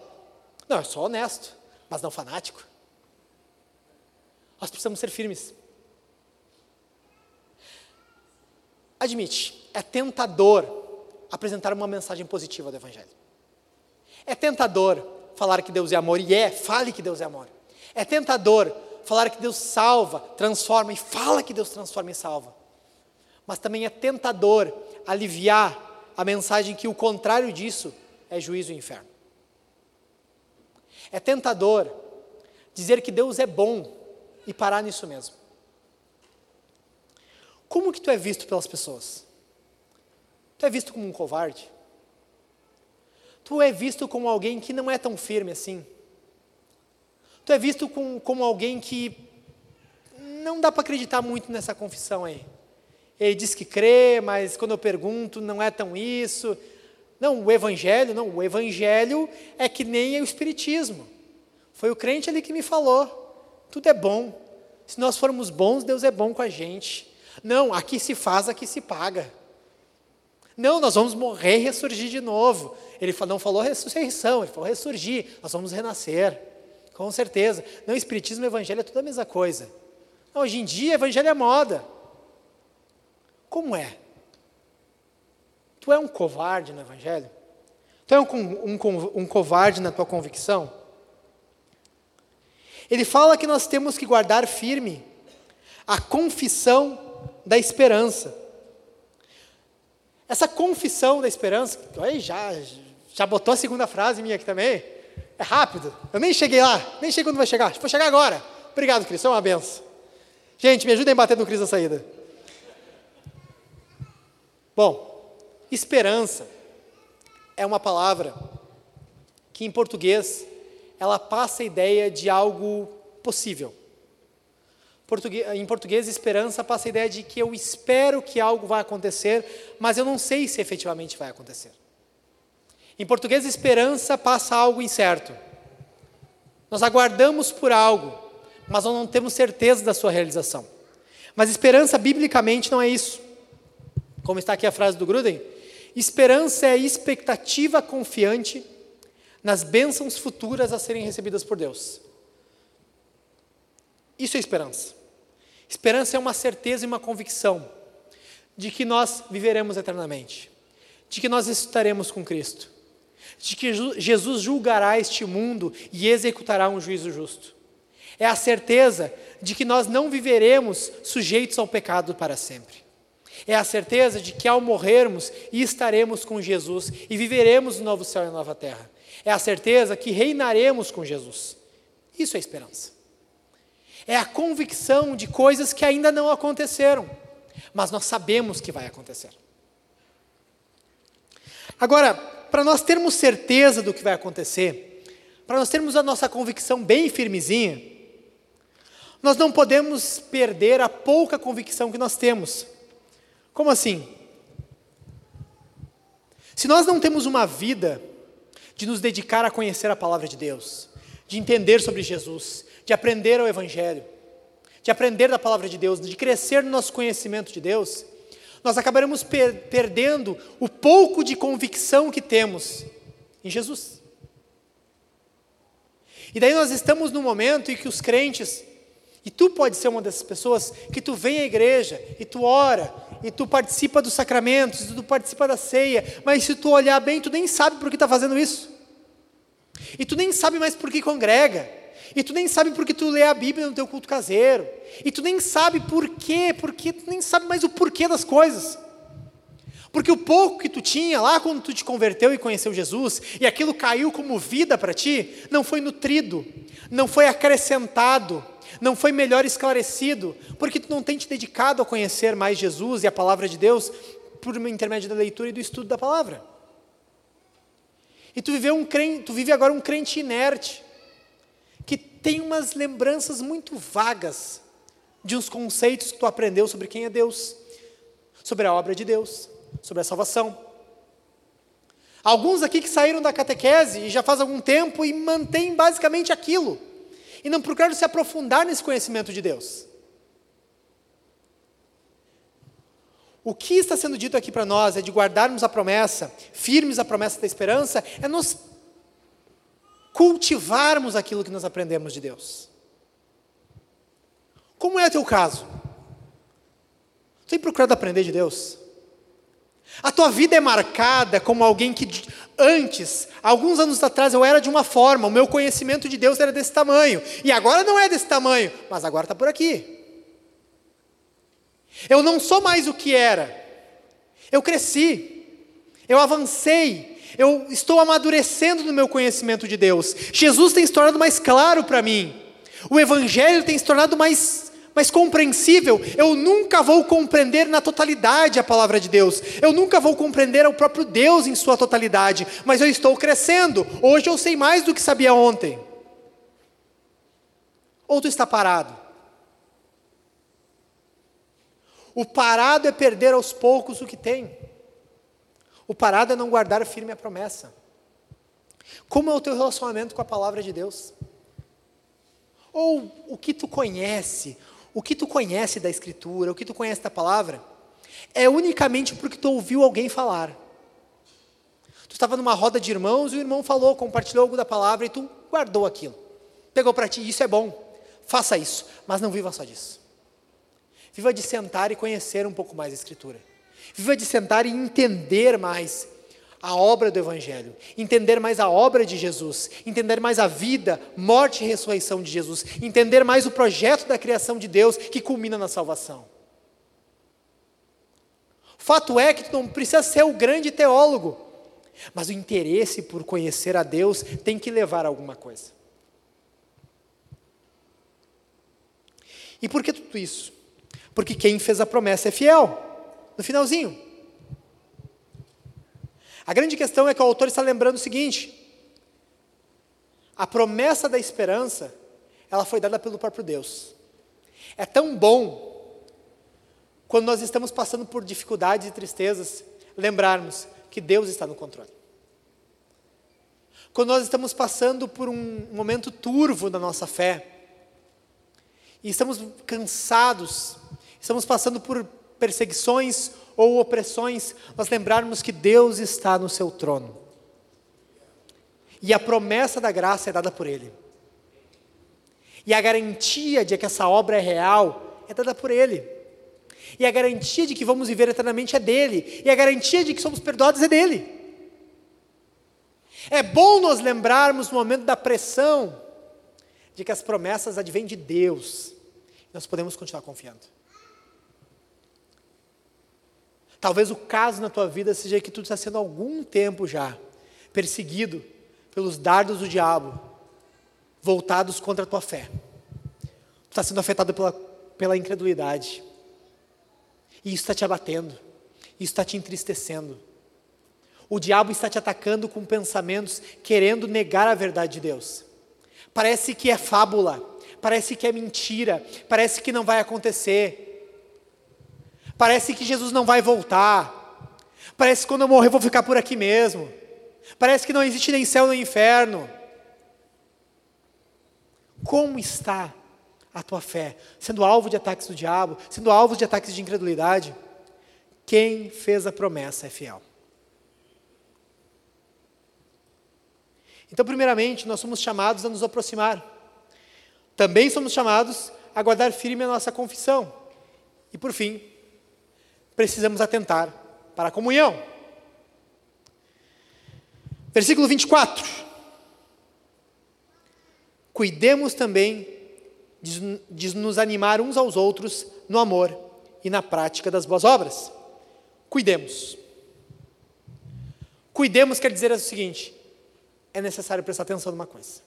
Não, eu sou honesto, mas não fanático. Nós precisamos ser firmes. Admite, é tentador apresentar uma mensagem positiva do Evangelho. É tentador falar que Deus é amor, e é, fale que Deus é amor. É tentador falar que Deus salva, transforma, e fala que Deus transforma e salva. Mas também é tentador aliviar a mensagem que o contrário disso é juízo e inferno. É tentador dizer que Deus é bom e parar nisso mesmo. Como que tu é visto pelas pessoas? Tu é visto como um covarde? Tu é visto como alguém que não é tão firme assim? Tu é visto com, como alguém que não dá para acreditar muito nessa confissão aí. Ele diz que crê, mas quando eu pergunto, não é tão isso. Não, o evangelho, não, o evangelho é que nem o espiritismo. Foi o crente ali que me falou. Tudo é bom. Se nós formos bons, Deus é bom com a gente. Não, aqui se faz, aqui se paga. Não, nós vamos morrer e ressurgir de novo. Ele não falou ressurreição, ele falou ressurgir, nós vamos renascer. Com certeza. Não, Espiritismo e Evangelho é tudo a mesma coisa. Hoje em dia, Evangelho é moda. Como é? Tu é um covarde no Evangelho? Tu é um, um, um covarde na tua convicção? Ele fala que nós temos que guardar firme a confissão da esperança. Essa confissão da esperança, aí já, já botou a segunda frase minha aqui também. É rápido. Eu nem cheguei lá, nem sei quando vai chegar. Vou chegar agora. Obrigado, Cris. É uma benção. Gente, me ajudem a bater no Cris na saída. Bom, esperança é uma palavra que em português ela passa a ideia de algo possível. Em português, esperança passa a ideia de que eu espero que algo vai acontecer, mas eu não sei se efetivamente vai acontecer. Em português, esperança passa algo incerto. Nós aguardamos por algo, mas nós não temos certeza da sua realização. Mas esperança, biblicamente, não é isso. Como está aqui a frase do Gruden, esperança é expectativa confiante nas bênçãos futuras a serem recebidas por Deus. Isso é esperança. Esperança é uma certeza e uma convicção de que nós viveremos eternamente, de que nós estaremos com Cristo, de que Jesus julgará este mundo e executará um juízo justo. É a certeza de que nós não viveremos sujeitos ao pecado para sempre. É a certeza de que ao morrermos estaremos com Jesus e viveremos no novo céu e nova terra. É a certeza que reinaremos com Jesus. Isso é esperança. É a convicção de coisas que ainda não aconteceram, mas nós sabemos que vai acontecer. Agora, para nós termos certeza do que vai acontecer, para nós termos a nossa convicção bem firmezinha, nós não podemos perder a pouca convicção que nós temos. Como assim? Se nós não temos uma vida de nos dedicar a conhecer a palavra de Deus, de entender sobre Jesus, de aprender o Evangelho, de aprender da palavra de Deus, de crescer no nosso conhecimento de Deus, nós acabaremos per perdendo o pouco de convicção que temos em Jesus. E daí nós estamos num momento em que os crentes, e tu pode ser uma dessas pessoas, que tu vem à igreja, e tu ora, e tu participa dos sacramentos, e tu participa da ceia, mas se tu olhar bem, tu nem sabe por que está fazendo isso. E tu nem sabe mais por que congrega. E tu nem sabe por que tu lê a Bíblia no teu culto caseiro. E tu nem sabe por quê, porque tu nem sabe mais o porquê das coisas. Porque o pouco que tu tinha lá quando tu te converteu e conheceu Jesus, e aquilo caiu como vida para ti, não foi nutrido, não foi acrescentado, não foi melhor esclarecido, porque tu não tem te dedicado a conhecer mais Jesus e a palavra de Deus por intermédio da leitura e do estudo da palavra. E tu, viveu um crente, tu vive agora um crente inerte, tem umas lembranças muito vagas de uns conceitos que tu aprendeu sobre quem é Deus, sobre a obra de Deus, sobre a salvação. Alguns aqui que saíram da catequese e já faz algum tempo e mantêm basicamente aquilo, e não procuram se aprofundar nesse conhecimento de Deus. O que está sendo dito aqui para nós é de guardarmos a promessa, firmes a promessa da esperança, é nos cultivarmos aquilo que nós aprendemos de Deus. Como é o teu caso? Você tem procurado aprender de Deus? A tua vida é marcada como alguém que antes, alguns anos atrás, eu era de uma forma, o meu conhecimento de Deus era desse tamanho, e agora não é desse tamanho, mas agora está por aqui. Eu não sou mais o que era. Eu cresci. Eu avancei. Eu estou amadurecendo no meu conhecimento de Deus. Jesus tem se tornado mais claro para mim. O Evangelho tem se tornado mais, mais compreensível. Eu nunca vou compreender na totalidade a palavra de Deus. Eu nunca vou compreender o próprio Deus em sua totalidade. Mas eu estou crescendo. Hoje eu sei mais do que sabia ontem. Ou tu está parado? O parado é perder aos poucos o que tem. O parado é não guardar firme a promessa. Como é o teu relacionamento com a palavra de Deus? Ou o que tu conhece, o que tu conhece da Escritura, o que tu conhece da palavra, é unicamente porque tu ouviu alguém falar. Tu estava numa roda de irmãos e o irmão falou, compartilhou algo da palavra e tu guardou aquilo. Pegou para ti, isso é bom, faça isso, mas não viva só disso. Viva de sentar e conhecer um pouco mais a Escritura. Viva de sentar e entender mais a obra do Evangelho, entender mais a obra de Jesus, entender mais a vida, morte e ressurreição de Jesus, entender mais o projeto da criação de Deus que culmina na salvação. Fato é que tu não precisa ser o grande teólogo, mas o interesse por conhecer a Deus tem que levar a alguma coisa. E por que tudo isso? Porque quem fez a promessa é fiel. No finalzinho. A grande questão é que o autor está lembrando o seguinte: a promessa da esperança, ela foi dada pelo próprio Deus. É tão bom quando nós estamos passando por dificuldades e tristezas, lembrarmos que Deus está no controle. Quando nós estamos passando por um momento turvo da nossa fé, e estamos cansados, estamos passando por perseguições ou opressões, nós lembrarmos que Deus está no seu trono. E a promessa da graça é dada por Ele. E a garantia de que essa obra é real é dada por Ele. E a garantia de que vamos viver eternamente é dele. E a garantia de que somos perdoados é dele. É bom nos lembrarmos no momento da pressão de que as promessas advêm de Deus. Nós podemos continuar confiando. Talvez o caso na tua vida seja que tu está sendo algum tempo já perseguido pelos dardos do diabo voltados contra a tua fé. Tu está sendo afetado pela, pela incredulidade. E isso está te abatendo. Isso está te entristecendo. O diabo está te atacando com pensamentos querendo negar a verdade de Deus. Parece que é fábula, parece que é mentira, parece que não vai acontecer. Parece que Jesus não vai voltar. Parece que quando eu morrer eu vou ficar por aqui mesmo. Parece que não existe nem céu nem inferno. Como está a tua fé? Sendo alvo de ataques do diabo, sendo alvo de ataques de incredulidade? Quem fez a promessa é fiel. Então, primeiramente, nós somos chamados a nos aproximar. Também somos chamados a guardar firme a nossa confissão. E por fim, precisamos atentar para a comunhão. Versículo 24. Cuidemos também de, nos animar uns aos outros no amor e na prática das boas obras. Cuidemos. Cuidemos quer dizer o seguinte: é necessário prestar atenção numa coisa,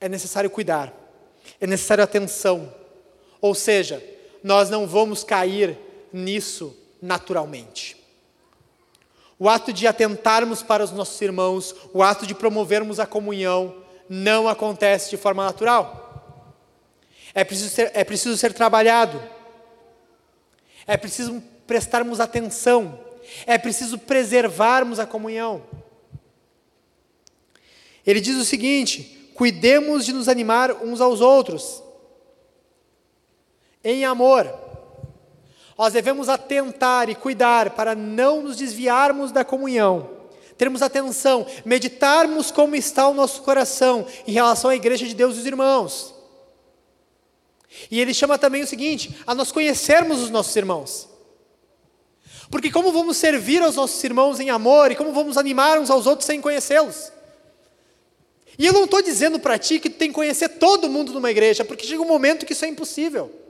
é necessário cuidar, é necessário atenção. Ou seja, nós não vamos cair nisso naturalmente. O ato de atentarmos para os nossos irmãos, o ato de promovermos a comunhão, não acontece de forma natural. É preciso ser, é preciso ser trabalhado. É preciso prestarmos atenção. É preciso preservarmos a comunhão. Ele diz o seguinte: cuidemos de nos animar uns aos outros, em amor. Nós devemos atentar e cuidar para não nos desviarmos da comunhão, termos atenção, meditarmos como está o nosso coração em relação à igreja de Deus e os irmãos. E ele chama também o seguinte: a nós conhecermos os nossos irmãos. Porque como vamos servir aos nossos irmãos em amor e como vamos animar uns aos outros sem conhecê-los? E eu não estou dizendo para ti que tu tem que conhecer todo mundo numa igreja, porque chega um momento que isso é impossível.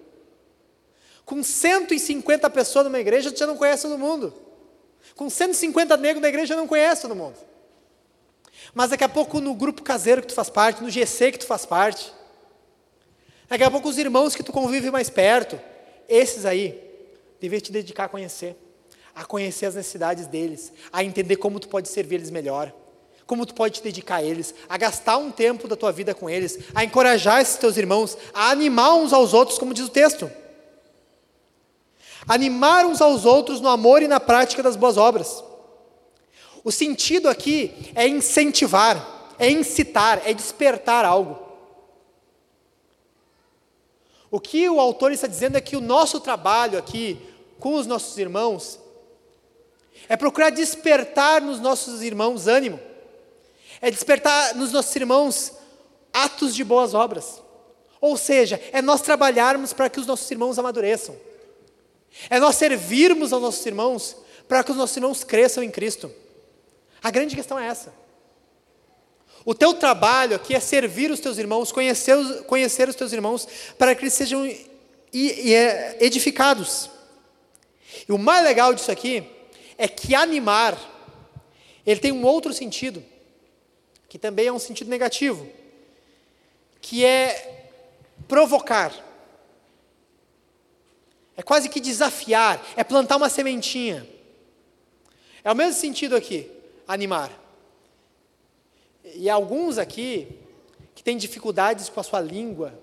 Com 150 pessoas numa igreja, já não conhece todo mundo. Com 150 negros na igreja, não conhece todo mundo. Mas daqui a pouco no grupo caseiro que tu faz parte, no GC que tu faz parte, daqui a pouco os irmãos que tu convive mais perto, esses aí, deveria te dedicar a conhecer, a conhecer as necessidades deles, a entender como tu pode servir eles melhor, como tu pode te dedicar a eles, a gastar um tempo da tua vida com eles, a encorajar esses teus irmãos, a animar uns aos outros, como diz o texto. Animar uns aos outros no amor e na prática das boas obras. O sentido aqui é incentivar, é incitar, é despertar algo. O que o autor está dizendo é que o nosso trabalho aqui com os nossos irmãos é procurar despertar nos nossos irmãos ânimo, é despertar nos nossos irmãos atos de boas obras. Ou seja, é nós trabalharmos para que os nossos irmãos amadureçam, é nós servirmos aos nossos irmãos para que os nossos irmãos cresçam em Cristo. A grande questão é essa. O teu trabalho aqui é servir os teus irmãos, conhecer os, conhecer os teus irmãos, para que eles sejam é, edificados. E o mais legal disso aqui é que animar, ele tem um outro sentido, que também é um sentido negativo, que é provocar. É quase que desafiar, é plantar uma sementinha. É o mesmo sentido aqui animar. E alguns aqui que têm dificuldades com a sua língua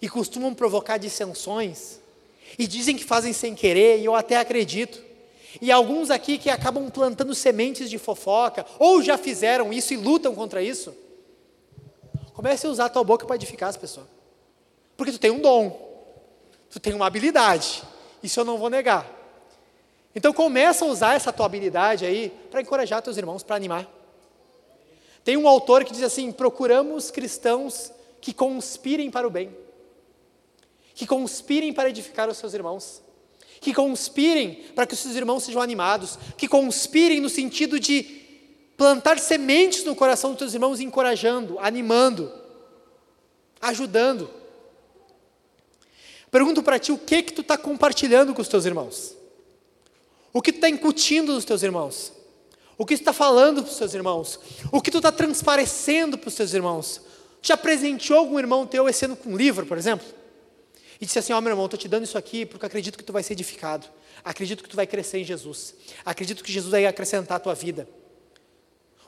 e costumam provocar dissensões e dizem que fazem sem querer, e eu até acredito. E alguns aqui que acabam plantando sementes de fofoca, ou já fizeram isso e lutam contra isso. Comece a usar a tua boca para edificar as pessoas. Porque tu tem um dom, tu tem uma habilidade, isso eu não vou negar. Então começa a usar essa tua habilidade aí para encorajar teus irmãos, para animar. Tem um autor que diz assim: procuramos cristãos que conspirem para o bem, que conspirem para edificar os seus irmãos, que conspirem para que os seus irmãos sejam animados, que conspirem no sentido de plantar sementes no coração dos teus irmãos, encorajando, animando, ajudando. Pergunto para ti o que que tu está compartilhando com os teus irmãos. O que tu está incutindo nos teus irmãos? O que tu está falando para os teus irmãos? O que tu está transparecendo para os teus irmãos? Já presenteou algum irmão teu esse ano com um livro, por exemplo? E disse assim: Ó, oh, meu irmão, estou te dando isso aqui porque acredito que tu vai ser edificado. Acredito que tu vai crescer em Jesus. Acredito que Jesus vai acrescentar a tua vida.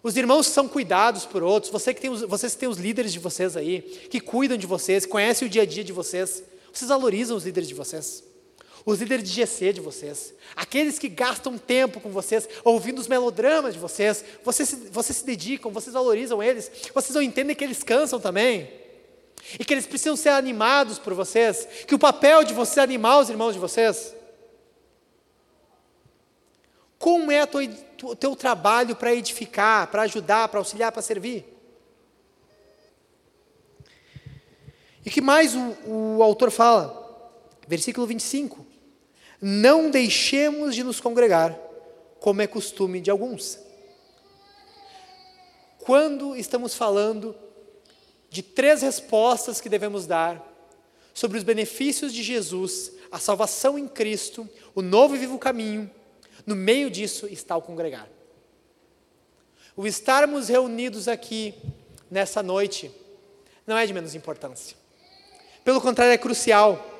Os irmãos são cuidados por outros, você que tem os, vocês têm os líderes de vocês aí, que cuidam de vocês, conhecem o dia a dia de vocês. Vocês valorizam os líderes de vocês? Os líderes de GC de vocês, aqueles que gastam tempo com vocês, ouvindo os melodramas de vocês, vocês, vocês se dedicam, vocês valorizam eles, vocês não entendem que eles cansam também, e que eles precisam ser animados por vocês, que o papel de vocês é animar os irmãos de vocês. Como é o teu trabalho para edificar, para ajudar, para auxiliar, para servir? E que mais o, o autor fala? Versículo 25. Não deixemos de nos congregar, como é costume de alguns. Quando estamos falando de três respostas que devemos dar sobre os benefícios de Jesus, a salvação em Cristo, o novo e vivo caminho, no meio disso está o congregar. O estarmos reunidos aqui nessa noite não é de menos importância. Pelo contrário, é crucial.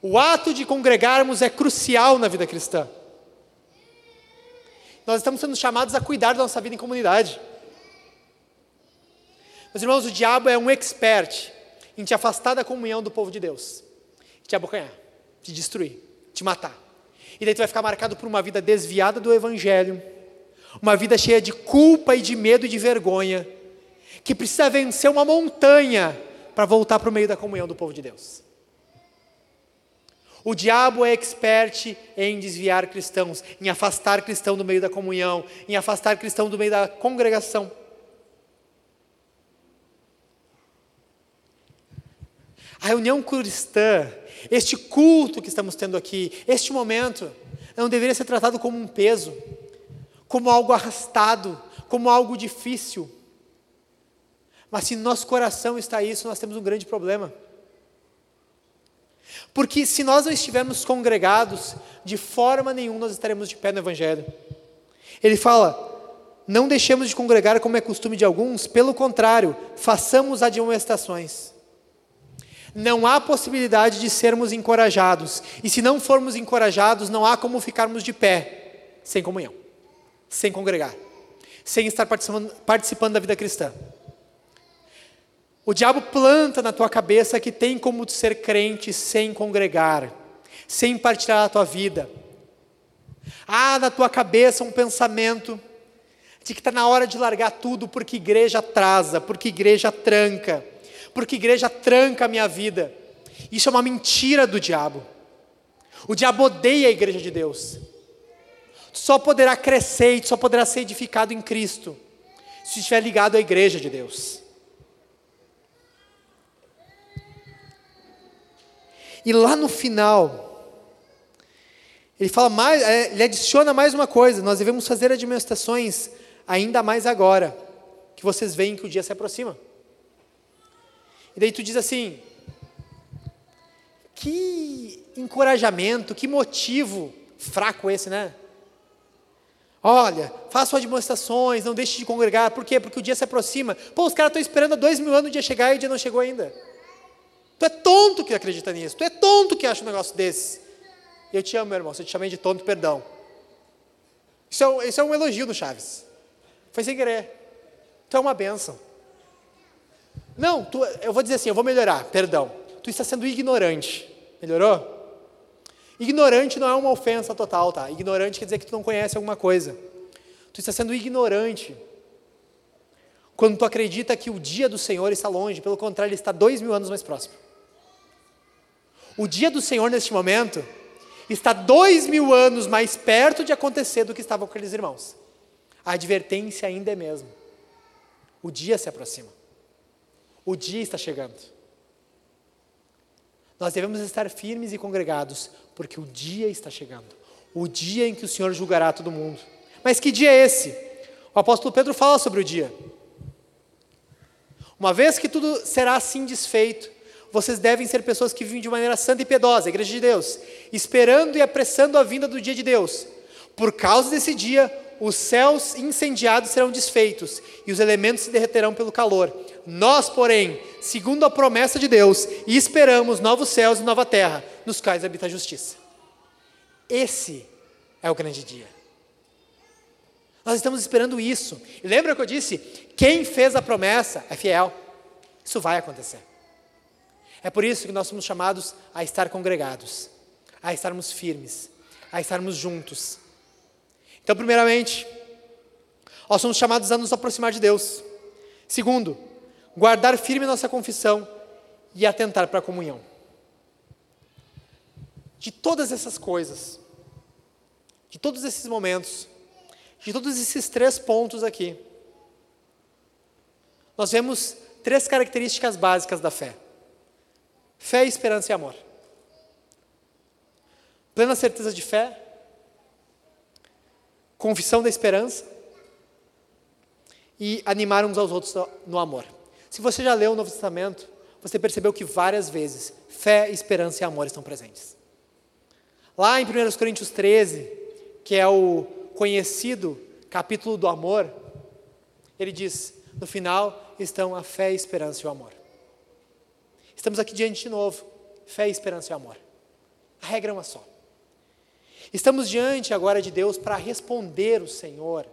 O ato de congregarmos é crucial na vida cristã. Nós estamos sendo chamados a cuidar da nossa vida em comunidade. Meus irmãos, o diabo é um expert em te afastar da comunhão do povo de Deus, te abocanhar, te destruir, te matar. E daí tu vai ficar marcado por uma vida desviada do Evangelho, uma vida cheia de culpa e de medo e de vergonha, que precisa vencer uma montanha para voltar para o meio da comunhão do povo de Deus. O diabo é expert em desviar cristãos, em afastar cristão do meio da comunhão, em afastar cristão do meio da congregação. A reunião cristã, este culto que estamos tendo aqui, este momento, não deveria ser tratado como um peso, como algo arrastado, como algo difícil. Mas se no nosso coração está isso, nós temos um grande problema. Porque se nós não estivermos congregados, de forma nenhuma nós estaremos de pé no Evangelho. Ele fala: não deixemos de congregar como é costume de alguns, pelo contrário, façamos admoestações. Não há possibilidade de sermos encorajados, e se não formos encorajados, não há como ficarmos de pé sem comunhão, sem congregar, sem estar participando, participando da vida cristã. O diabo planta na tua cabeça que tem como ser crente sem congregar, sem partilhar a tua vida. Há na tua cabeça um pensamento de que está na hora de largar tudo porque igreja atrasa, porque igreja tranca, porque igreja tranca a minha vida. Isso é uma mentira do diabo. O diabo odeia a igreja de Deus. Só poderá crescer e só poderá ser edificado em Cristo se estiver ligado à igreja de Deus. E lá no final, ele fala mais, é, ele adiciona mais uma coisa: nós devemos fazer administrações ainda mais agora, que vocês veem que o dia se aproxima. E daí tu diz assim: que encorajamento, que motivo fraco esse, né? Olha, façam demonstrações, não deixe de congregar. Por quê? Porque o dia se aproxima. Pô, os caras estão esperando há dois mil anos o dia chegar e o dia não chegou ainda. Tu é tonto que acredita nisso. Tu é tonto que acha um negócio desse. Eu te amo, meu irmão. Se eu te chamei de tonto, perdão. Isso é, isso é um elogio do Chaves. Foi sem querer. Tu é uma benção. Não, tu, eu vou dizer assim, eu vou melhorar, perdão. Tu está sendo ignorante. Melhorou? Ignorante não é uma ofensa total, tá? Ignorante quer dizer que tu não conhece alguma coisa. Tu está sendo ignorante quando tu acredita que o dia do Senhor está longe, pelo contrário, ele está dois mil anos mais próximo. O dia do Senhor, neste momento, está dois mil anos mais perto de acontecer do que estava com aqueles irmãos. A advertência ainda é mesmo. O dia se aproxima. O dia está chegando. Nós devemos estar firmes e congregados, porque o dia está chegando. O dia em que o Senhor julgará todo mundo. Mas que dia é esse? O apóstolo Pedro fala sobre o dia. Uma vez que tudo será assim desfeito, vocês devem ser pessoas que vivem de maneira santa e piedosa, a igreja de Deus, esperando e apressando a vinda do dia de Deus. Por causa desse dia, os céus incendiados serão desfeitos e os elementos se derreterão pelo calor. Nós, porém, segundo a promessa de Deus, esperamos novos céus e nova terra, nos quais habita a justiça. Esse é o grande dia. Nós estamos esperando isso. E lembra que eu disse? Quem fez a promessa é fiel. Isso vai acontecer. É por isso que nós somos chamados a estar congregados, a estarmos firmes, a estarmos juntos. Então, primeiramente, nós somos chamados a nos aproximar de Deus. Segundo, guardar firme nossa confissão e atentar para a comunhão. De todas essas coisas, de todos esses momentos, de todos esses três pontos aqui, nós vemos três características básicas da fé. Fé, esperança e amor. Plena certeza de fé, confissão da esperança e animar uns aos outros no amor. Se você já leu o Novo Testamento, você percebeu que várias vezes fé, esperança e amor estão presentes. Lá em 1 Coríntios 13, que é o conhecido capítulo do amor, ele diz: no final estão a fé, a esperança e o amor. Estamos aqui diante de novo. Fé, esperança e amor. A regra é uma só. Estamos diante agora de Deus para responder o Senhor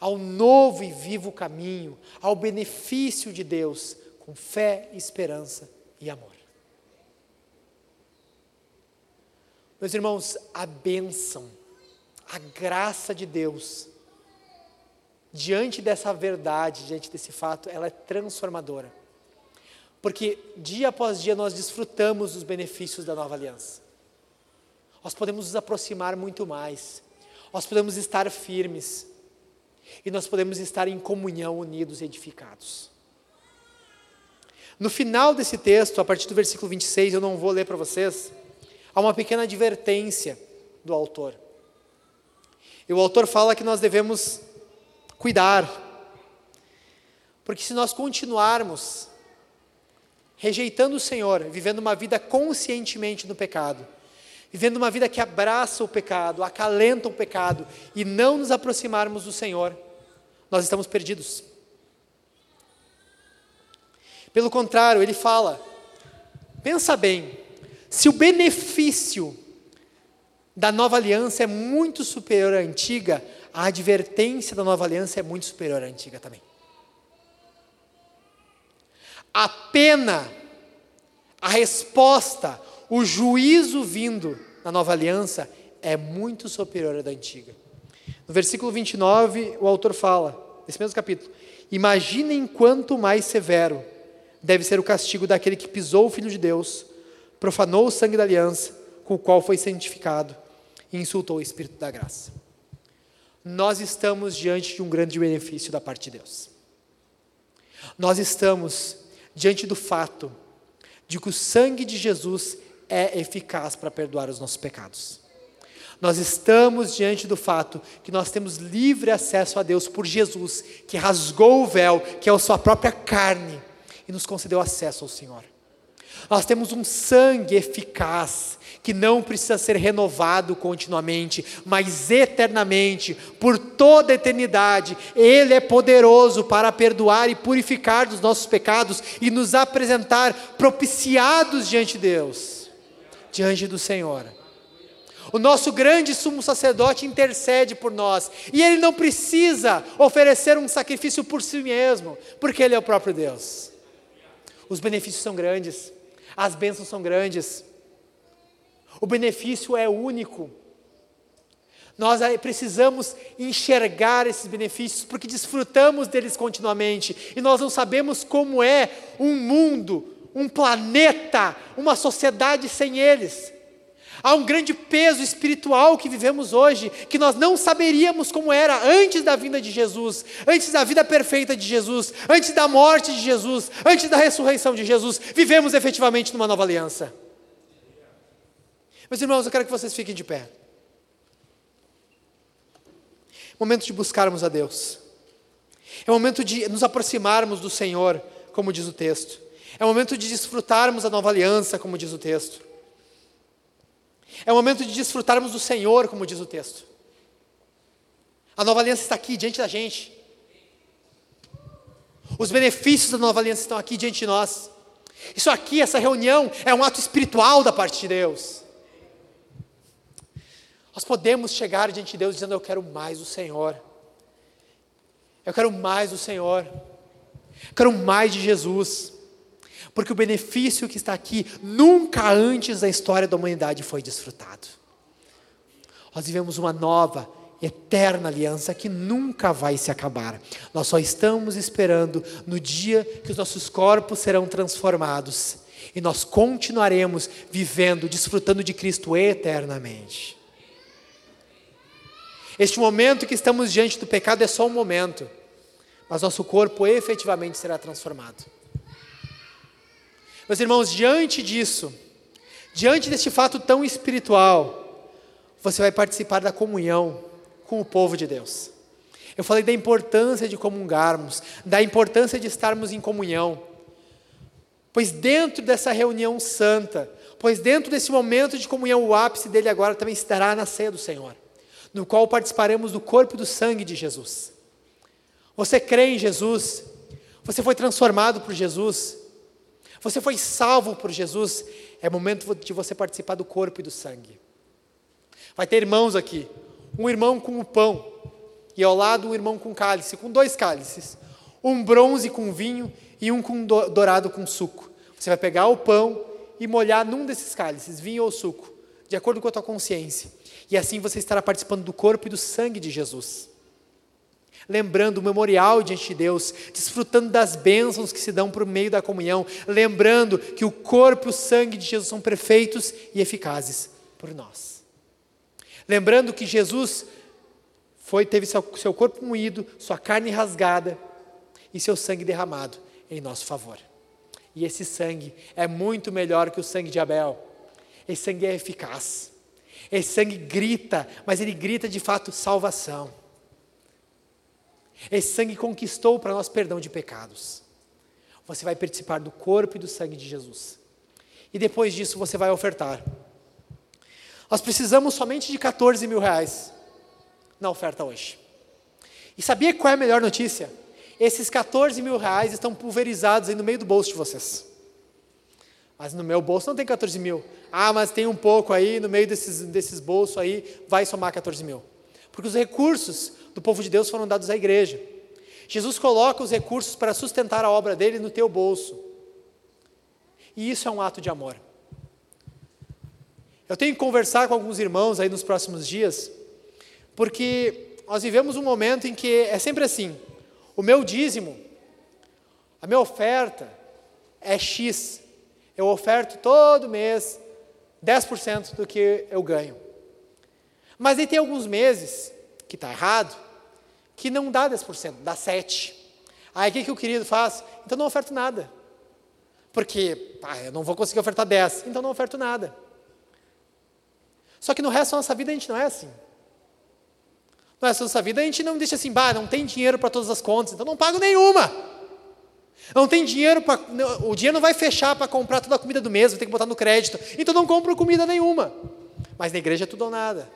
ao novo e vivo caminho, ao benefício de Deus, com fé, esperança e amor. Meus irmãos, a bênção, a graça de Deus, diante dessa verdade, diante desse fato, ela é transformadora. Porque dia após dia nós desfrutamos dos benefícios da nova aliança. Nós podemos nos aproximar muito mais. Nós podemos estar firmes. E nós podemos estar em comunhão, unidos e edificados. No final desse texto, a partir do versículo 26, eu não vou ler para vocês, há uma pequena advertência do autor. E o autor fala que nós devemos cuidar, porque se nós continuarmos rejeitando o Senhor, vivendo uma vida conscientemente no pecado, vivendo uma vida que abraça o pecado, acalenta o pecado e não nos aproximarmos do Senhor, nós estamos perdidos. Pelo contrário, ele fala: pensa bem, se o benefício da nova aliança é muito superior à antiga, a advertência da nova aliança é muito superior à antiga também. A pena, a resposta, o juízo vindo na nova aliança é muito superior à da antiga. No versículo 29, o autor fala, nesse mesmo capítulo: Imaginem quanto mais severo deve ser o castigo daquele que pisou o Filho de Deus, profanou o sangue da aliança, com o qual foi santificado, e insultou o Espírito da graça. Nós estamos diante de um grande benefício da parte de Deus. Nós estamos diante do fato de que o sangue de Jesus é eficaz para perdoar os nossos pecados. Nós estamos diante do fato que nós temos livre acesso a Deus por Jesus, que rasgou o véu, que é a sua própria carne, e nos concedeu acesso ao Senhor. Nós temos um sangue eficaz, que não precisa ser renovado continuamente, mas eternamente, por toda a eternidade. Ele é poderoso para perdoar e purificar dos nossos pecados e nos apresentar propiciados diante de Deus, diante do Senhor. O nosso grande sumo sacerdote intercede por nós, e ele não precisa oferecer um sacrifício por si mesmo, porque ele é o próprio Deus. Os benefícios são grandes, as bênçãos são grandes, o benefício é único. Nós precisamos enxergar esses benefícios porque desfrutamos deles continuamente e nós não sabemos como é um mundo, um planeta, uma sociedade sem eles. Há um grande peso espiritual que vivemos hoje, que nós não saberíamos como era antes da vinda de Jesus, antes da vida perfeita de Jesus, antes da morte de Jesus, antes da ressurreição de Jesus. Vivemos efetivamente numa nova aliança. Meus irmãos, eu quero que vocês fiquem de pé. Momento de buscarmos a Deus. É momento de nos aproximarmos do Senhor, como diz o texto. É momento de desfrutarmos a nova aliança, como diz o texto. É momento de desfrutarmos do Senhor, como diz o texto. A nova aliança está aqui diante da gente. Os benefícios da nova aliança estão aqui diante de nós. Isso aqui, essa reunião, é um ato espiritual da parte de Deus. Nós podemos chegar diante de Deus dizendo: Eu quero mais do Senhor. Eu quero mais do Senhor. Eu quero mais de Jesus. Porque o benefício que está aqui nunca antes da história da humanidade foi desfrutado. Nós vivemos uma nova, eterna aliança que nunca vai se acabar. Nós só estamos esperando no dia que os nossos corpos serão transformados e nós continuaremos vivendo, desfrutando de Cristo eternamente. Este momento que estamos diante do pecado é só um momento, mas nosso corpo efetivamente será transformado. Meus irmãos, diante disso, diante deste fato tão espiritual, você vai participar da comunhão com o povo de Deus. Eu falei da importância de comungarmos, da importância de estarmos em comunhão. Pois dentro dessa reunião santa, pois dentro desse momento de comunhão, o ápice dele agora também estará na ceia do Senhor no qual participaremos do corpo e do sangue de Jesus. Você crê em Jesus? Você foi transformado por Jesus? Você foi salvo por Jesus? É momento de você participar do corpo e do sangue. Vai ter irmãos aqui. Um irmão com o pão, e ao lado um irmão com cálice, com dois cálices. Um bronze com vinho e um com dourado com suco. Você vai pegar o pão e molhar num desses cálices, vinho ou suco, de acordo com a tua consciência. E assim você estará participando do corpo e do sangue de Jesus. Lembrando o memorial diante de Deus, desfrutando das bênçãos que se dão por meio da comunhão, lembrando que o corpo e o sangue de Jesus são perfeitos e eficazes por nós. Lembrando que Jesus foi teve seu, seu corpo moído, sua carne rasgada e seu sangue derramado em nosso favor. E esse sangue é muito melhor que o sangue de Abel. Esse sangue é eficaz. Esse sangue grita, mas ele grita de fato salvação. Esse sangue conquistou para nós perdão de pecados. Você vai participar do corpo e do sangue de Jesus. E depois disso você vai ofertar. Nós precisamos somente de 14 mil reais na oferta hoje. E sabia qual é a melhor notícia? Esses 14 mil reais estão pulverizados aí no meio do bolso de vocês. Mas no meu bolso não tem 14 mil. Ah, mas tem um pouco aí, no meio desses, desses bolsos aí, vai somar 14 mil. Porque os recursos do povo de Deus foram dados à igreja. Jesus coloca os recursos para sustentar a obra dele no teu bolso. E isso é um ato de amor. Eu tenho que conversar com alguns irmãos aí nos próximos dias, porque nós vivemos um momento em que é sempre assim: o meu dízimo, a minha oferta é X. Eu oferto todo mês 10% do que eu ganho. Mas aí tem alguns meses, que está errado, que não dá 10%, dá 7%. Aí o que, que o querido faz? Então não oferto nada. Porque eu não vou conseguir ofertar 10, então não oferto nada. Só que no resto da nossa vida a gente não é assim. No resto da nossa vida a gente não deixa assim, bah, não tem dinheiro para todas as contas, então não pago nenhuma. Não tem dinheiro para. O dinheiro não vai fechar para comprar toda a comida do mês, vou ter que botar no crédito. Então não compro comida nenhuma. Mas na igreja é tudo ou nada.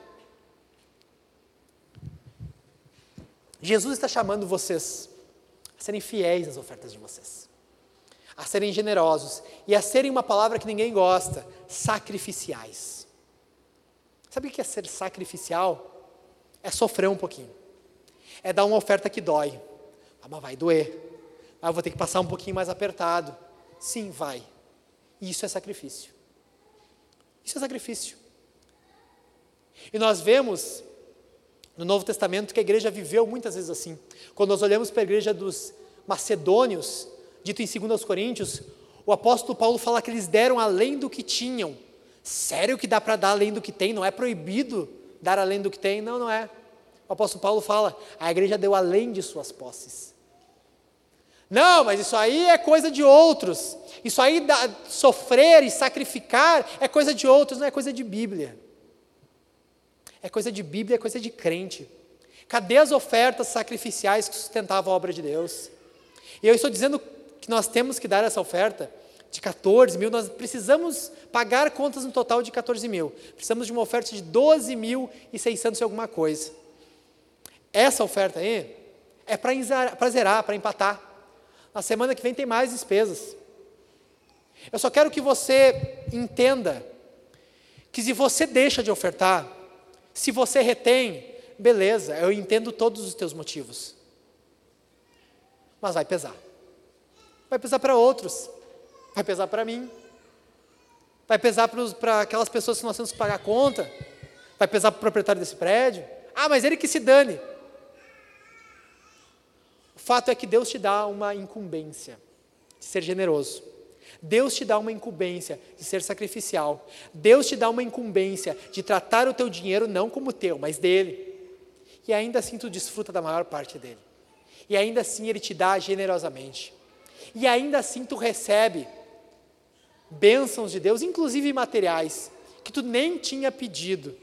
Jesus está chamando vocês a serem fiéis às ofertas de vocês, a serem generosos e a serem uma palavra que ninguém gosta, sacrificiais. Sabe o que é ser sacrificial? É sofrer um pouquinho. É dar uma oferta que dói. Ah, mas vai doer. Ah, eu vou ter que passar um pouquinho mais apertado. Sim, vai. Isso é sacrifício. Isso é sacrifício. E nós vemos no Novo Testamento que a igreja viveu muitas vezes assim. Quando nós olhamos para a igreja dos macedônios, dito em 2 Coríntios, o apóstolo Paulo fala que eles deram além do que tinham Sério que dá para dar além do que tem? Não é proibido dar além do que tem? Não, não é. O apóstolo Paulo fala: a igreja deu além de suas posses. Não, mas isso aí é coisa de outros. Isso aí, sofrer e sacrificar, é coisa de outros, não é coisa de Bíblia. É coisa de Bíblia, é coisa de crente. Cadê as ofertas sacrificiais que sustentavam a obra de Deus? E eu estou dizendo que nós temos que dar essa oferta de 14 mil, nós precisamos pagar contas no total de 14 mil. Precisamos de uma oferta de 12 mil e 600 e alguma coisa. Essa oferta aí é para zerar, para empatar. Na semana que vem tem mais despesas. Eu só quero que você entenda que se você deixa de ofertar, se você retém, beleza, eu entendo todos os teus motivos. Mas vai pesar. Vai pesar para outros. Vai pesar para mim. Vai pesar para aquelas pessoas que nós temos que pagar a conta. Vai pesar para o proprietário desse prédio. Ah, mas ele que se dane. O fato é que Deus te dá uma incumbência de ser generoso. Deus te dá uma incumbência de ser sacrificial. Deus te dá uma incumbência de tratar o teu dinheiro não como teu, mas dele. E ainda assim tu desfruta da maior parte dele. E ainda assim ele te dá generosamente. E ainda assim tu recebe bênçãos de Deus, inclusive materiais, que tu nem tinha pedido.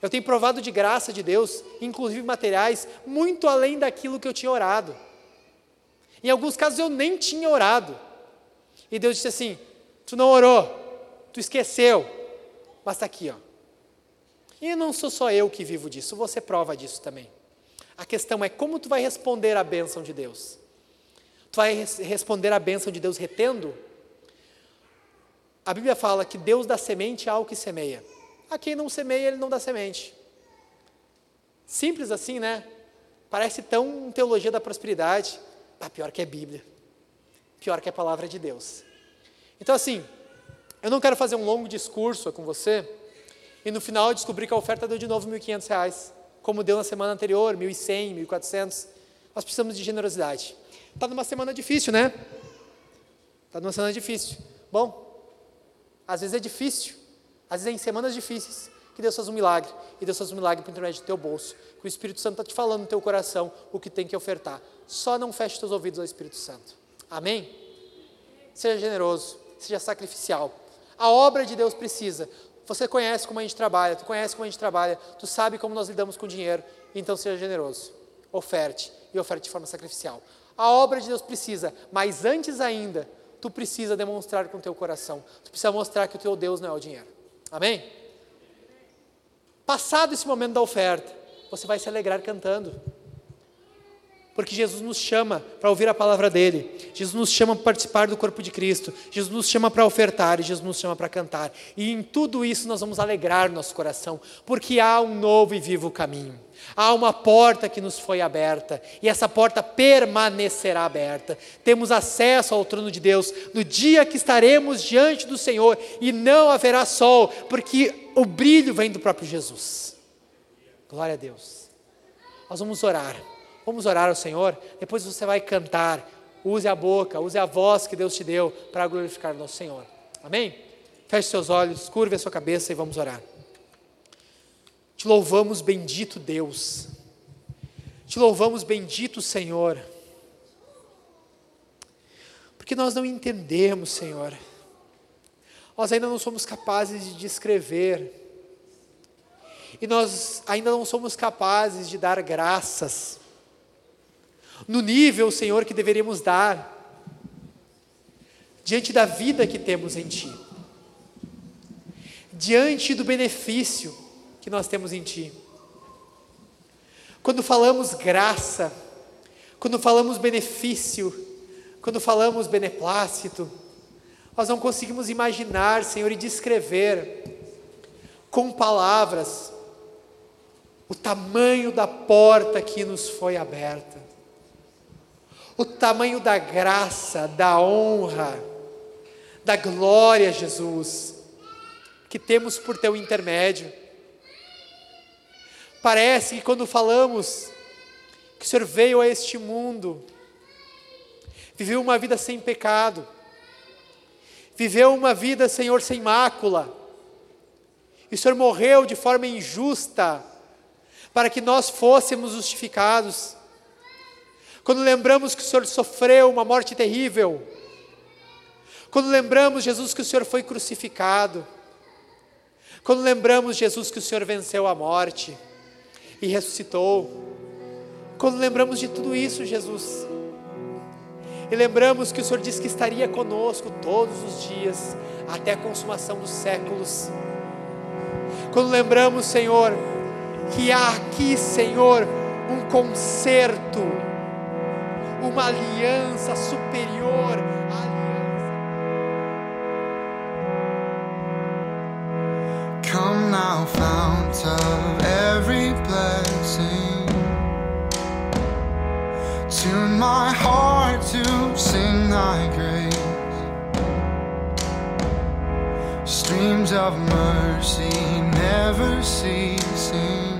Eu tenho provado de graça de Deus, inclusive materiais, muito além daquilo que eu tinha orado. Em alguns casos eu nem tinha orado. E Deus disse assim: Tu não orou, tu esqueceu, mas está aqui, ó. E não sou só eu que vivo disso, você prova disso também. A questão é como tu vai responder à bênção de Deus. Tu vai responder à bênção de Deus retendo a Bíblia fala que Deus dá semente ao que semeia. A quem não semeia, ele não dá semente. Simples assim, né? Parece tão teologia da prosperidade. Ah, pior que é Bíblia. Pior que a palavra de Deus. Então, assim, eu não quero fazer um longo discurso com você e no final eu descobri que a oferta deu de novo R$ 1.500, como deu na semana anterior, R$ 1.100, R$ 1.400. Nós precisamos de generosidade. Está numa semana difícil, né? Está numa semana difícil. Bom, às vezes é difícil, às vezes é em semanas difíceis que Deus faz um milagre. E Deus faz um milagre por intermédio do teu bolso. Que o Espírito Santo está te falando no teu coração o que tem que ofertar. Só não feche teus ouvidos ao Espírito Santo. Amém? Seja generoso, seja sacrificial. A obra de Deus precisa. Você conhece como a gente trabalha, tu conhece como a gente trabalha, tu sabe como nós lidamos com dinheiro, então seja generoso. Oferte e oferte de forma sacrificial. A obra de Deus precisa, mas antes ainda, tu precisa demonstrar com o teu coração. Tu precisa mostrar que o teu Deus não é o dinheiro. Amém? Passado esse momento da oferta, você vai se alegrar cantando. Porque Jesus nos chama para ouvir a palavra dele. Jesus nos chama para participar do corpo de Cristo. Jesus nos chama para ofertar e Jesus nos chama para cantar. E em tudo isso nós vamos alegrar nosso coração, porque há um novo e vivo caminho. Há uma porta que nos foi aberta e essa porta permanecerá aberta. Temos acesso ao trono de Deus no dia que estaremos diante do Senhor e não haverá sol, porque o brilho vem do próprio Jesus. Glória a Deus. Nós vamos orar. Vamos orar ao Senhor, depois você vai cantar. Use a boca, use a voz que Deus te deu para glorificar o nosso Senhor. Amém? Feche seus olhos, curve a sua cabeça e vamos orar. Te louvamos, bendito Deus. Te louvamos, bendito Senhor. Porque nós não entendemos, Senhor. Nós ainda não somos capazes de descrever. E nós ainda não somos capazes de dar graças no nível, Senhor, que deveríamos dar, diante da vida que temos em Ti, diante do benefício que nós temos em Ti. Quando falamos graça, quando falamos benefício, quando falamos beneplácito, nós não conseguimos imaginar, Senhor, e descrever com palavras o tamanho da porta que nos foi aberta o tamanho da graça, da honra, da glória, Jesus, que temos por teu intermédio. Parece que quando falamos que o Senhor veio a este mundo, viveu uma vida sem pecado, viveu uma vida, Senhor, sem mácula, e o Senhor morreu de forma injusta, para que nós fôssemos justificados. Quando lembramos que o Senhor sofreu uma morte terrível, quando lembramos, Jesus, que o Senhor foi crucificado, quando lembramos, Jesus, que o Senhor venceu a morte e ressuscitou, quando lembramos de tudo isso, Jesus, e lembramos que o Senhor disse que estaria conosco todos os dias, até a consumação dos séculos, quando lembramos, Senhor, que há aqui, Senhor, um concerto, uma aliança superior à aliança. Come now, fount of every blessing. Tune my heart to sing thy grace. Streams of mercy never ceasing.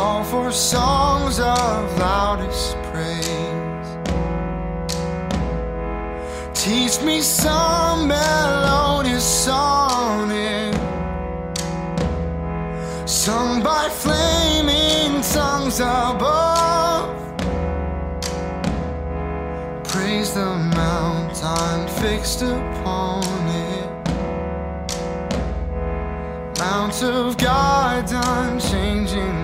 Call for songs of loudest praise. Teach me some melodious sonnet sung by flaming tongues above. Praise the mount I'm fixed upon it. Mount of God's unchanging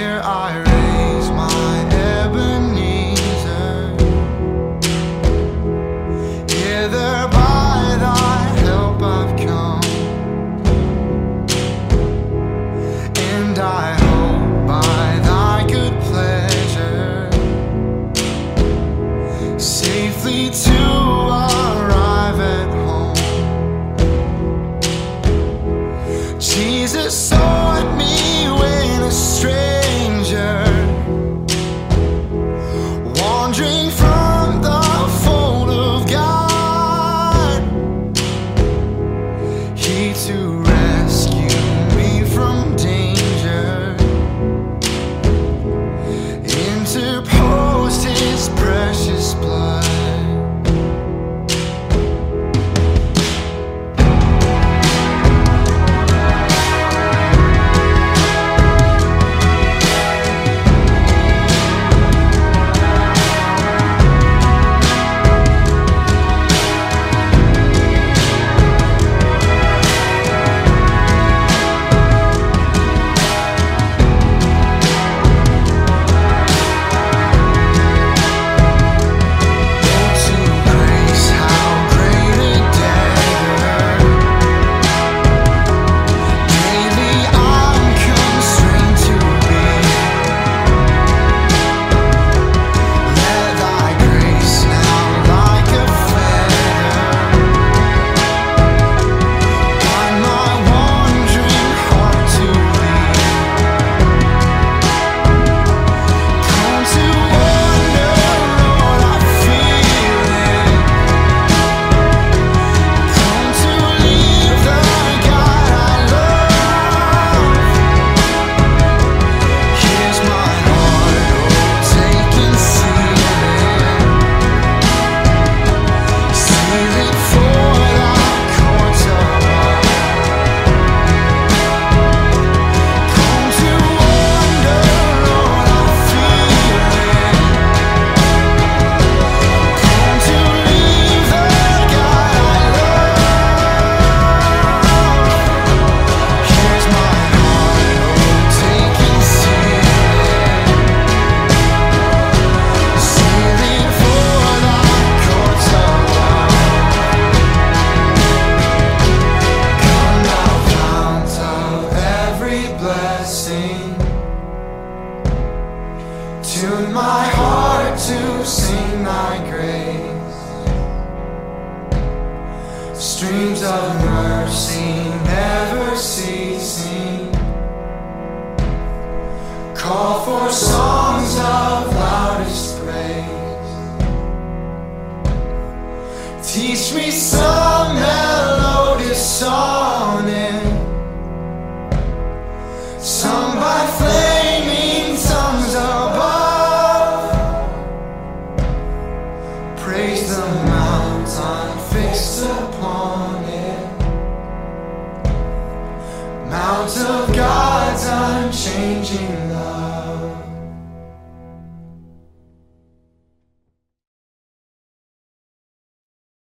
Here I raise my